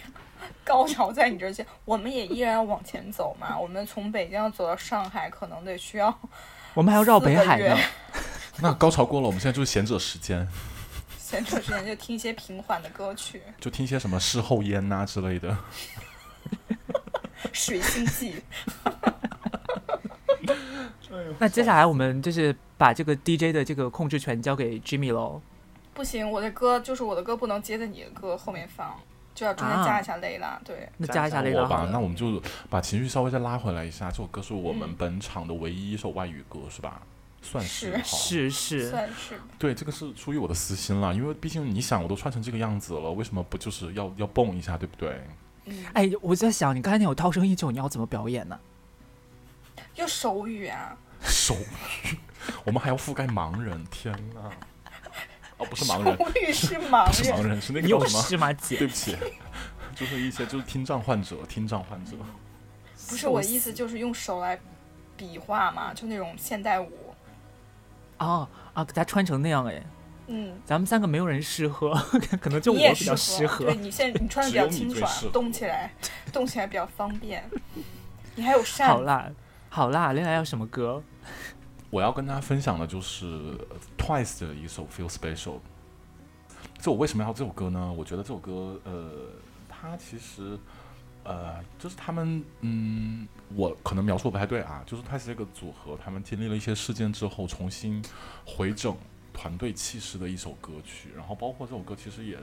[SPEAKER 3] 高潮在你这儿先，我们也依然要往前走嘛。我们从北京要走到上海，可能得需要
[SPEAKER 1] 我们还要绕北海呢。
[SPEAKER 2] 那高潮过了，我们现在就是闲者时间，
[SPEAKER 3] 闲者时间就听一些平缓的歌曲，
[SPEAKER 2] 就听一些什么事后烟呐、之类的。
[SPEAKER 3] 《水星记》。
[SPEAKER 1] 那接下来我们就是把这个 DJ 的这个控制权交给 Jimmy 喽。
[SPEAKER 3] 不行，我的歌就是我的歌不能接在你的歌后面放，就要中间
[SPEAKER 1] 啊
[SPEAKER 3] 加一下雷拉。对，
[SPEAKER 1] 那加一下雷拉
[SPEAKER 2] 我吧，那我们就把情绪稍微再拉回来一下。这首歌是我们
[SPEAKER 3] 嗯
[SPEAKER 2] 本场的唯一一首外语歌，是吧？算是
[SPEAKER 3] 是。
[SPEAKER 1] 是是，
[SPEAKER 3] 算是
[SPEAKER 2] 对，这个是出于我的私心了，因为毕竟你想，我都穿成这个样子了，为什么不就是要要蹦一下，对不对？
[SPEAKER 3] 嗯，
[SPEAKER 1] 哎，我在想，你刚才那首《涛声依旧》，你要怎么表演呢？
[SPEAKER 3] 用手语啊，
[SPEAKER 2] 手语，我们还要覆盖盲人，天哪！哦，不是盲人，
[SPEAKER 3] 是盲
[SPEAKER 2] 不是盲
[SPEAKER 3] 人，
[SPEAKER 2] 是那
[SPEAKER 1] 你有
[SPEAKER 2] 个叫什么？
[SPEAKER 1] 事吗，姐？
[SPEAKER 2] 对不起，就是一些就是听障患者，听障患者。
[SPEAKER 3] 不是我意思，就是用手来比划嘛，就那种现代舞。
[SPEAKER 1] 哦啊，给他穿成那样哎，
[SPEAKER 3] 嗯，
[SPEAKER 1] 咱们三个没有人适合，可能就我比较适合
[SPEAKER 3] 对。你现在你穿的比较清爽动起来 动起来比较方便。你还有扇，
[SPEAKER 1] 好啦，好啦，恋爱要什么歌？
[SPEAKER 2] 我要跟大家分享的就是 Twice 的一首《Feel Special》。这我为什么要这首歌呢？我觉得这首歌，呃，它其实，呃，就是他们，嗯，我可能描述不太对啊，就是 Twice 这个组合，他们经历了一些事件之后，重新回整团队气势的一首歌曲。然后包括这首歌，其实也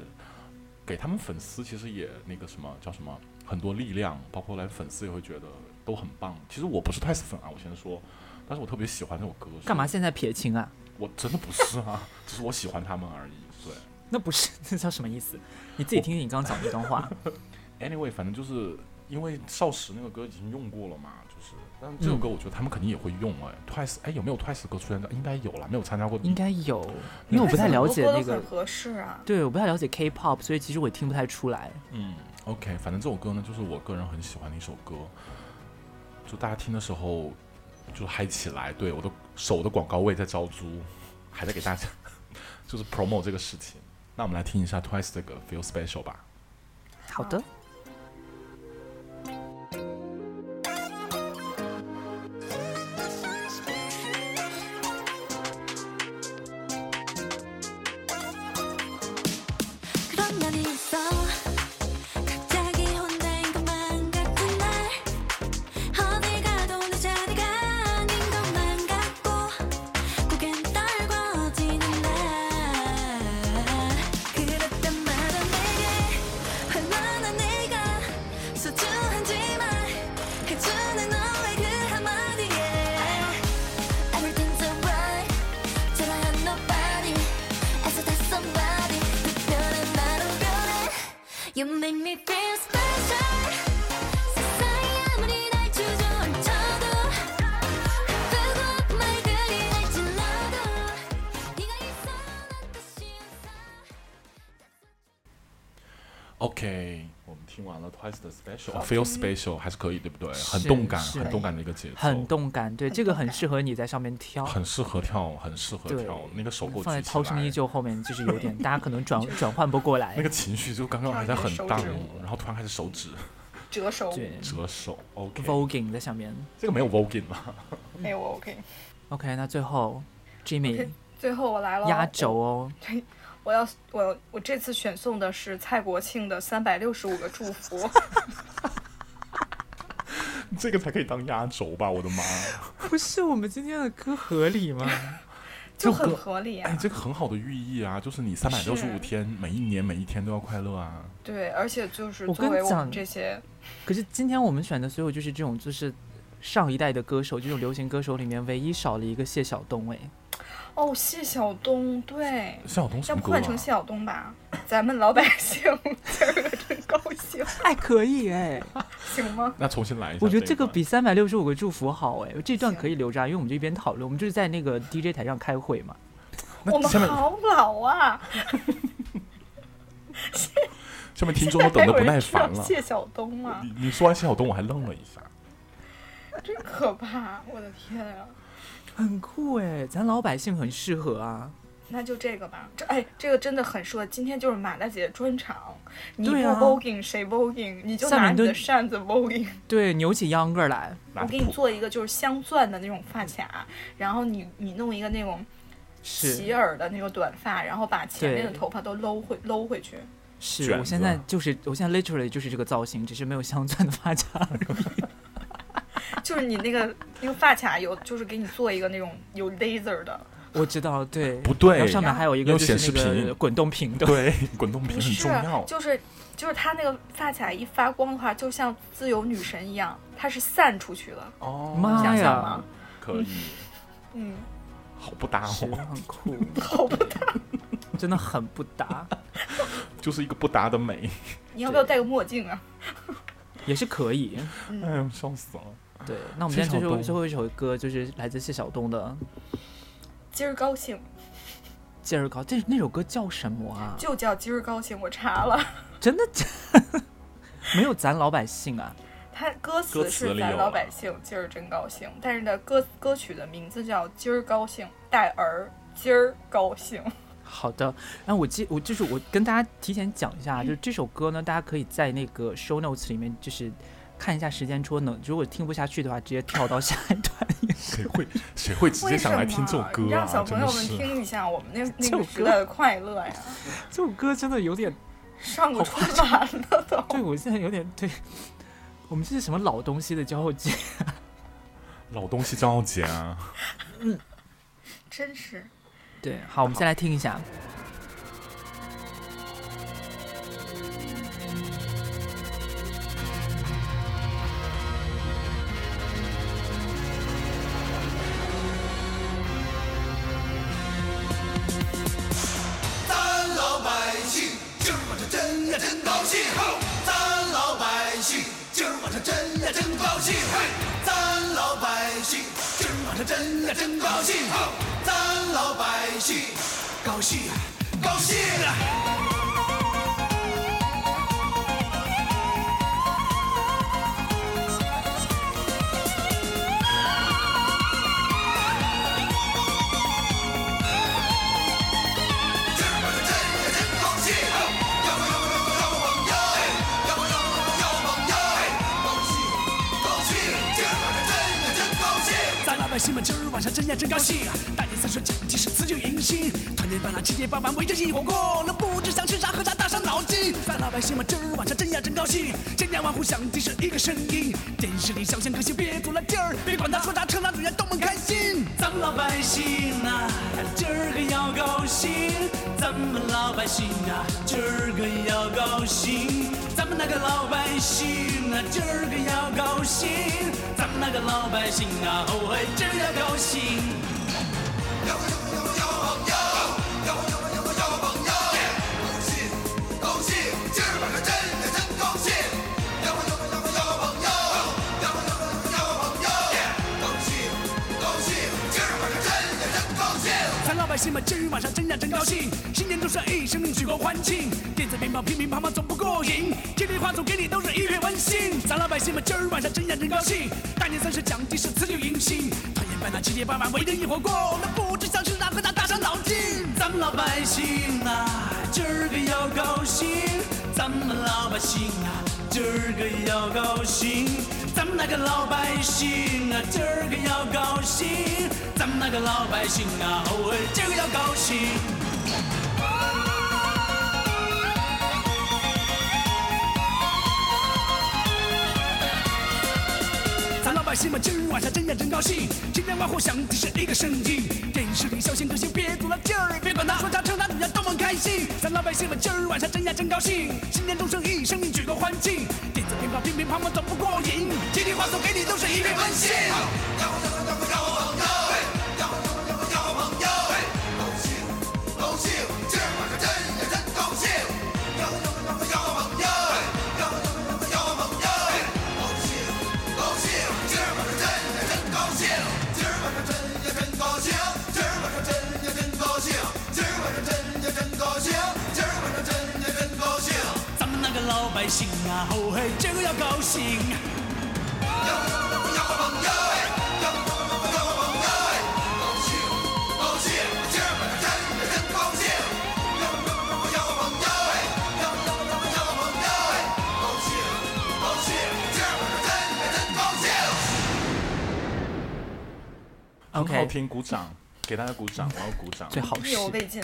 [SPEAKER 2] 给他们粉丝，其实也那个什么叫什么很多力量，包括来粉丝也会觉得都很棒。其实我不是 Twice 粉啊，我先说。但是我特别喜欢那首歌。
[SPEAKER 1] 干嘛？现在撇清啊？
[SPEAKER 2] 我真的不是啊，只是我喜欢他们而已。对
[SPEAKER 1] 那不是，那叫什么意思？你自己听听你刚刚讲那段话。
[SPEAKER 2] anyway，反正就是因为少时那个歌已经用过了嘛，就是，但是这首歌我觉得他们肯定也会用哎、Twice，哎，有没有 Twice 歌出现在？应该有了，没有参加过。
[SPEAKER 1] 应该有，因为我不太了解那个
[SPEAKER 3] 合适啊。
[SPEAKER 1] 对，我不太了解 K-pop，所以其实我也听不太出来。
[SPEAKER 2] 嗯，OK，反正这首歌呢，就是我个人很喜欢的一首歌，就大家听的时候就嗨起来。对，我的手的广告位在招租，还在给大家 就是 promo 这个事情。那我们来听一下 Twice 的歌 Feel Special 吧。
[SPEAKER 1] 好的，
[SPEAKER 2] OK，我们听完了 Twice 的 Special，、
[SPEAKER 3] 好
[SPEAKER 2] Feel
[SPEAKER 3] 听
[SPEAKER 2] Special 还是可以，对不对？很动感，很动感的一个节奏，
[SPEAKER 1] 很动感，对，这个很适合你在上面跳。
[SPEAKER 2] 很适合跳，很适合跳。那个手给我
[SPEAKER 1] 放在涛声依，旧后面，就是有点大家可能转 转换不过来
[SPEAKER 2] 那。个情绪就刚刚还在很荡然后突然开始手指
[SPEAKER 3] 折手
[SPEAKER 1] 对
[SPEAKER 2] 折手。
[SPEAKER 1] OK，，voguing 在上面。
[SPEAKER 2] 这个没有 voguing 吧？
[SPEAKER 3] 没有我 OK。
[SPEAKER 1] OK，那最后 Jimmy
[SPEAKER 3] 最后我来了，
[SPEAKER 1] 压轴哦。
[SPEAKER 3] 我要我我这次选送的是蔡国庆的《三百六十五个祝福》，
[SPEAKER 2] 这个才可以当压轴吧？我的妈！
[SPEAKER 1] 不是我们今天的歌合理吗？
[SPEAKER 3] 就很合理啊。
[SPEAKER 2] 这个很好的寓意啊，就是你三百六十五天，每一年每一天都要快乐啊。
[SPEAKER 3] 对，而且就是
[SPEAKER 1] 我
[SPEAKER 3] 作为我
[SPEAKER 1] 跟你讲
[SPEAKER 3] 们这些，
[SPEAKER 1] 可是今天我们选的所有就是这种就是上一代的歌手，这种流行歌手里面唯一少了一个谢晓东哎。
[SPEAKER 3] 哦，谢晓东，对，
[SPEAKER 2] 谢晓东什
[SPEAKER 3] 要？不换成谢晓东吧？咱们老百姓 今儿个真高兴，
[SPEAKER 1] 哎，可以哎，
[SPEAKER 3] 行吗？
[SPEAKER 2] 那重新来一下。
[SPEAKER 1] 我觉得这个比三百六十五个祝福好哎，这段可以留着啊，因为我们就一边讨论，我们就是在那个 DJ 台上开会嘛。
[SPEAKER 3] 我们
[SPEAKER 2] 下面
[SPEAKER 3] 好老啊！
[SPEAKER 2] 下面听众都等的不耐烦了。
[SPEAKER 3] 谢晓东吗？
[SPEAKER 2] 你你说完谢晓东，我还愣了一下。
[SPEAKER 3] 真可怕！我的天啊！
[SPEAKER 1] 很酷哎，咱老百姓很适合啊。
[SPEAKER 3] 那就这个吧，这哎，这个真的很适合。今天就是马大姐专场，你不
[SPEAKER 1] 对啊
[SPEAKER 3] voguing 谁 voguing，你就拿你的扇子 voguing。
[SPEAKER 1] 对，扭起秧歌来，
[SPEAKER 3] 我给你做一个就是镶钻的那种发卡，然后你你弄一个那种齐耳的那个短发，然后把前面的头发都搂回搂回去。
[SPEAKER 1] 是，我现在就是我现在 literally 就是这个造型，只是没有镶钻的发卡而已。
[SPEAKER 3] 就是你那个那个发卡有，就是给你做一个那种有 laser 的，
[SPEAKER 1] 我知道，对，
[SPEAKER 2] 不对
[SPEAKER 1] 然后上面还有一个
[SPEAKER 2] 显
[SPEAKER 1] 就是那个
[SPEAKER 2] 示屏
[SPEAKER 1] 滚动屏的，
[SPEAKER 2] 对，滚动屏很重要。
[SPEAKER 3] 就是就是它那个发卡一发光的话，就像自由女神一样，它是散出去的，
[SPEAKER 2] 哦，
[SPEAKER 1] 妈呀？，
[SPEAKER 2] 可以，
[SPEAKER 3] 嗯，
[SPEAKER 2] 好不搭
[SPEAKER 1] 是
[SPEAKER 2] 哦，
[SPEAKER 1] 很酷，
[SPEAKER 3] 好不搭。
[SPEAKER 1] 真的很不搭，
[SPEAKER 2] 就是一个不搭的美。
[SPEAKER 3] 你要不要戴个墨镜啊？
[SPEAKER 1] 也是可以。
[SPEAKER 2] 哎呦，笑死了！
[SPEAKER 1] 对，那我们今天最后最后一首歌就是来自谢晓东的
[SPEAKER 3] 今儿高兴，《
[SPEAKER 1] 今儿高》，这那首歌叫什么啊？
[SPEAKER 3] 就叫今儿高兴。我查了，
[SPEAKER 1] 真的假？没有咱老百姓啊？
[SPEAKER 3] 他歌
[SPEAKER 2] 歌
[SPEAKER 3] 词
[SPEAKER 2] 词
[SPEAKER 3] 是咱老百姓今儿真高兴，但是呢歌歌曲的名字叫今儿高兴，带儿今儿高兴。
[SPEAKER 1] 好的，然后我记我就是我跟大家提前讲一下，就是这首歌呢，大家可以在那个 show notes 里面就是看一下时间戳能，如果听不下去的话，直接跳到下一段。
[SPEAKER 2] 谁会谁会直接？想来听这首歌
[SPEAKER 3] 啊让
[SPEAKER 2] 啊？
[SPEAKER 3] 小朋友们。听一下我们那那
[SPEAKER 1] 首歌
[SPEAKER 3] 个时代的快乐呀！
[SPEAKER 1] 这首歌真的有点，
[SPEAKER 3] 上过春晚了都。
[SPEAKER 1] 对我现在有点对，我们这是什么老东西的交接？
[SPEAKER 2] 老东西张傲杰啊，嗯
[SPEAKER 3] 真是。
[SPEAKER 1] 对，好，我们先来听一下。
[SPEAKER 7] 呀真高兴，咱老百姓今儿晚上真呀真高兴，嘿咱老百姓今儿晚上真呀真高兴，咱老百姓高兴高兴啊！
[SPEAKER 8] 百姓们今儿晚上真呀真高兴！大年三十讲鸡是辞旧迎新，团年饭啦七夜八碗围着一火锅，那不知想吃啥喝啥大伤脑筋。咱老百姓们今儿晚上真呀真高兴，千家万户响的是一个声音，电视里小鲜歌星憋足了劲儿，别管他说啥扯哪人都们开心。咱们老百姓啊，今儿个要高兴，咱们老百姓啊，今儿个要高兴，咱们那个老百姓啊，今儿个要高兴，咱们那个老百姓啊，哦嘿，今儿要高兴。咱们今儿晚上真呀真高兴，新年钟声一声举国欢庆，电子鞭炮乒乒乓乓总不过瘾，接力话筒给你都是一片温馨。咱老百姓们今儿晚上真呀真高兴，大年三十讲的是辞旧迎新，团圆饭啦七夜八晚围着一火锅，那不知想吃啥和啥大伤脑筋。咱们老百姓啊，今儿个要高兴，咱们老百姓啊，今儿个要高兴，咱们那个老百姓啊，今儿个要高兴，咱们那个老百姓啊，哦喂，今儿个要高兴。咱老百姓们今儿晚上真呀真高兴，千家万户响的是一个声音，电视里小鲜歌星别足了劲儿，别管他说啥扯哪，人家都很开心。咱老百姓们今儿晚上真呀真高兴，新年钟声一声举国欢庆，电子鞭炮乒乒乓乓总不过瘾，接力话筒给你都是一片温馨。
[SPEAKER 7] 今儿晚上真
[SPEAKER 8] 的要高兴。
[SPEAKER 2] 很好
[SPEAKER 1] OK，
[SPEAKER 2] 听，鼓掌，给大家鼓掌，我要鼓掌。
[SPEAKER 1] 最好是
[SPEAKER 3] 意犹未尽。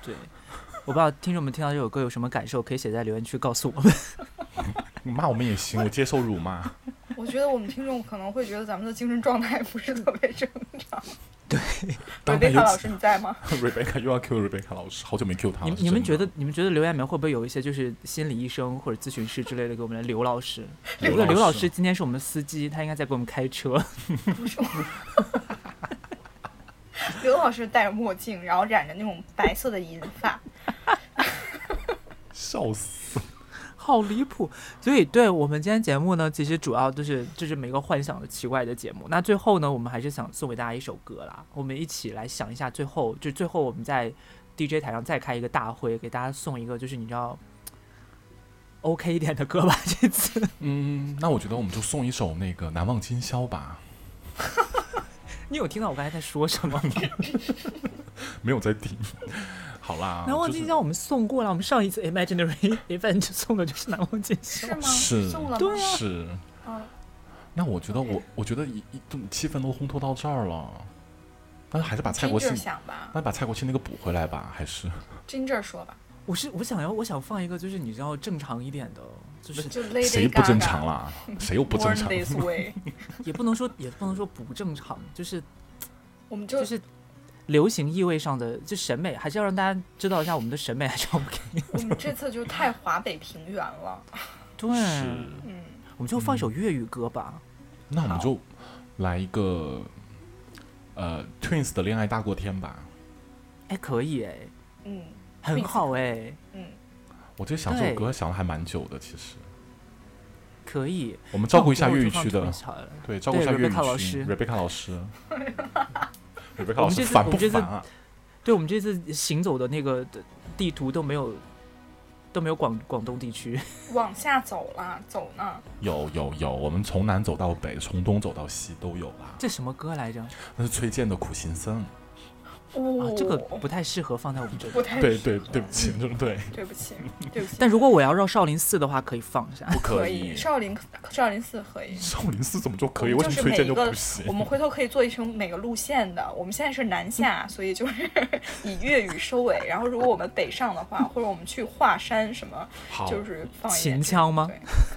[SPEAKER 1] 对。我不知道听众们听到这首歌有什么感受，可以写在留言区告诉我们。
[SPEAKER 2] 你骂我们也行，我接受辱骂。
[SPEAKER 3] 我觉得我们听众可能会觉得咱们的精神状态不是特别正常。
[SPEAKER 1] 对，
[SPEAKER 2] 当然有
[SPEAKER 3] 瑞贝卡老师你在吗？
[SPEAKER 2] Rebecca 又要 Q Rebecca 老师，好久没 Q 他了。
[SPEAKER 1] 你们觉得你们觉得留言里面会不会有一些就是心理医生或者咨询师之类的给我们的刘老师？
[SPEAKER 2] 刘
[SPEAKER 1] 对，刘老
[SPEAKER 2] 老师
[SPEAKER 1] 师今天是我们的司机，他应该在给我们开车。
[SPEAKER 3] 不是我。刘老师戴着墨镜，然后染着那种白色的银发，
[SPEAKER 2] 笑死？
[SPEAKER 1] 好离谱！所以，对我们今天节目呢，其实主要就是就是每个幻想的奇怪的节目。那最后呢，我们还是想送给大家一首歌啦，我们一起来想一下，最后就最后我们在 DJ 台上再开一个大会，给大家送一个就是你知道 OK 一点的歌吧。这次
[SPEAKER 2] 嗯，那我觉得我们就送一首那个《难忘今宵》吧。
[SPEAKER 1] 你有听到我刚才在说什么吗？
[SPEAKER 2] 没有在听。好啦，
[SPEAKER 1] 难忘今宵我们送过了，我们上一次 Imaginary Event 送的就是难忘今宵
[SPEAKER 3] 是。吗？
[SPEAKER 2] 是
[SPEAKER 3] 送了
[SPEAKER 1] 啊
[SPEAKER 2] 是。
[SPEAKER 3] 嗯
[SPEAKER 2] 那我觉得我，我觉得一一都气氛都烘托到这儿了，但是还是把蔡国庆
[SPEAKER 3] 想吧
[SPEAKER 2] 那把蔡国庆那个补回来吧，还是
[SPEAKER 3] ，Ginger 说吧，
[SPEAKER 1] 我是我想要我想放一个就是你知道正常一点的，就是
[SPEAKER 3] 就
[SPEAKER 2] 谁不正常啦？谁又不正常？
[SPEAKER 1] 也不能说也不能说不正常，就是
[SPEAKER 3] 我们就
[SPEAKER 1] 就是流行意味上的，就审美还是要让大家知道一下我们的审美还是 OK。
[SPEAKER 3] 我们这次就太华北平原了。
[SPEAKER 1] 对，
[SPEAKER 3] 嗯，
[SPEAKER 1] 我们就放一首粤语歌吧。
[SPEAKER 2] 那我们就来一个呃 Twins 的恋爱大过天吧。
[SPEAKER 1] 哎，可以哎，
[SPEAKER 3] 嗯
[SPEAKER 1] 很好哎，
[SPEAKER 3] 嗯，
[SPEAKER 2] 我这想这首歌想了还蛮久的，其实。
[SPEAKER 1] 可以。
[SPEAKER 2] 我们照顾一下粤语区的对，照顾一下
[SPEAKER 1] 对
[SPEAKER 2] 粤语
[SPEAKER 1] 老
[SPEAKER 2] 区。
[SPEAKER 1] 师
[SPEAKER 2] Rebecca 老师
[SPEAKER 1] 我们这次
[SPEAKER 2] 老师烦
[SPEAKER 1] 我们这次
[SPEAKER 2] 不烦啊？
[SPEAKER 1] 对我们这次行走的那个的地图都没有都没有广广东地区。
[SPEAKER 3] 往下走了，走呢。
[SPEAKER 2] 有有有，我们从南走到北，从东走到西都有啦。
[SPEAKER 1] 这什么歌来着？
[SPEAKER 2] 那是崔健的《苦行僧》。
[SPEAKER 3] 哦
[SPEAKER 1] 啊，这个不太适合放在我们这里。
[SPEAKER 3] 不太
[SPEAKER 2] 对 对，对不起，对对，
[SPEAKER 3] 对不起，对不起。
[SPEAKER 1] 但如果我要绕少林寺的话，可以放一下。
[SPEAKER 2] 不
[SPEAKER 3] 可
[SPEAKER 2] 以。
[SPEAKER 3] 少林少林寺可以。
[SPEAKER 2] 少林寺怎么就可以？
[SPEAKER 3] 我们就是
[SPEAKER 2] 为什么崔健
[SPEAKER 3] 每一个
[SPEAKER 2] 就不行？
[SPEAKER 3] 我们回头可以做一成每个路线的。我们现在是南下，所以就是 以粤语收尾。然后如果我们北上的话，或者我们去华山什么，就是放
[SPEAKER 1] 秦腔吗？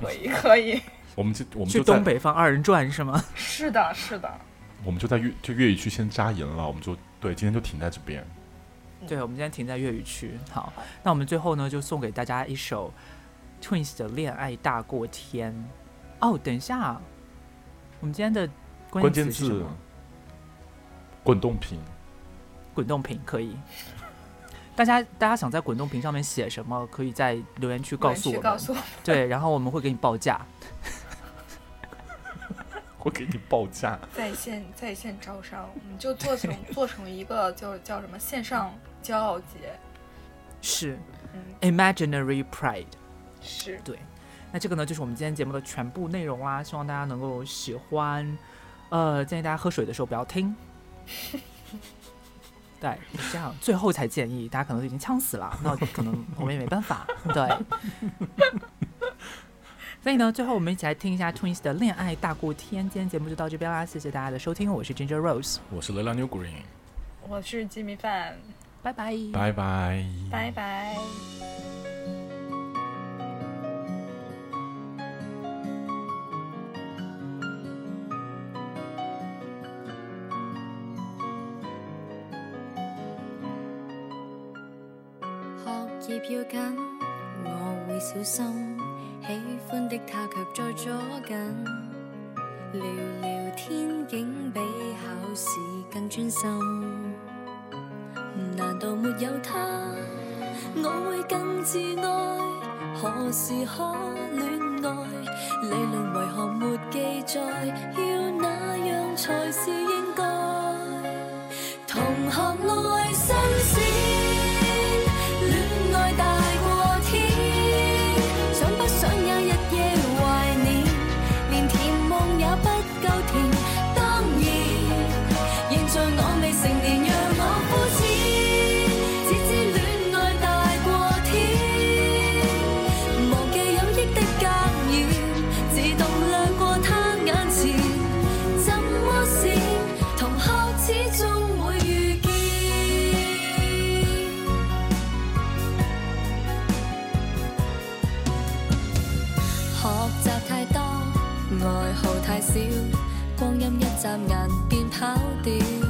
[SPEAKER 3] 可以可以。
[SPEAKER 2] 我们就我们
[SPEAKER 1] 去
[SPEAKER 2] 就在
[SPEAKER 1] 东北放二人转是吗？
[SPEAKER 3] 是的，是的。
[SPEAKER 2] 我们就在粤就粤语区先扎营了，我们就对，今天就停在这边。
[SPEAKER 1] 对，我们今天停在粤语区。好，那我们最后呢，就送给大家一首 Twins 的《恋爱大过天》。哦，等一下，我们今天的关
[SPEAKER 2] 关键字
[SPEAKER 1] 键词是什么？
[SPEAKER 2] 滚动屏，
[SPEAKER 1] 滚动屏可以。大家大家想在滚动屏上面写什么，可以在留言区告诉我们。
[SPEAKER 3] 告诉我们。
[SPEAKER 1] 对，然后我们会给你报价。
[SPEAKER 2] 我给你报价。
[SPEAKER 3] 在线在线招商，我们就做成做成一个叫叫什么线上骄傲节。
[SPEAKER 1] 是
[SPEAKER 3] 嗯
[SPEAKER 1] ，Imaginary Pride。
[SPEAKER 3] 是
[SPEAKER 1] 对，那这个呢就是我们今天节目的全部内容啦，希望大家能够喜欢。呃，建议大家喝水的时候不要听。对，这样最后才建议，大家可能都已经呛死了，那可能我们也没办法。对，所以呢，最后我们一起来听一下 Twins 的《恋爱大过天》。今天节目就到这边啦，谢谢大家的收听，我是 Ginger Rose，
[SPEAKER 2] 我是 Lila New Green，
[SPEAKER 3] 我是鸡米饭，
[SPEAKER 1] 拜拜。
[SPEAKER 2] 拜拜。
[SPEAKER 3] 拜拜。
[SPEAKER 4] 學業要緊，我會小心。喜欢的他却在左近，聊聊天竟比考试更专心。难道没有他，我会更自爱？何时可恋爱？理论为何没记载？要那样才是一眼便跑掉。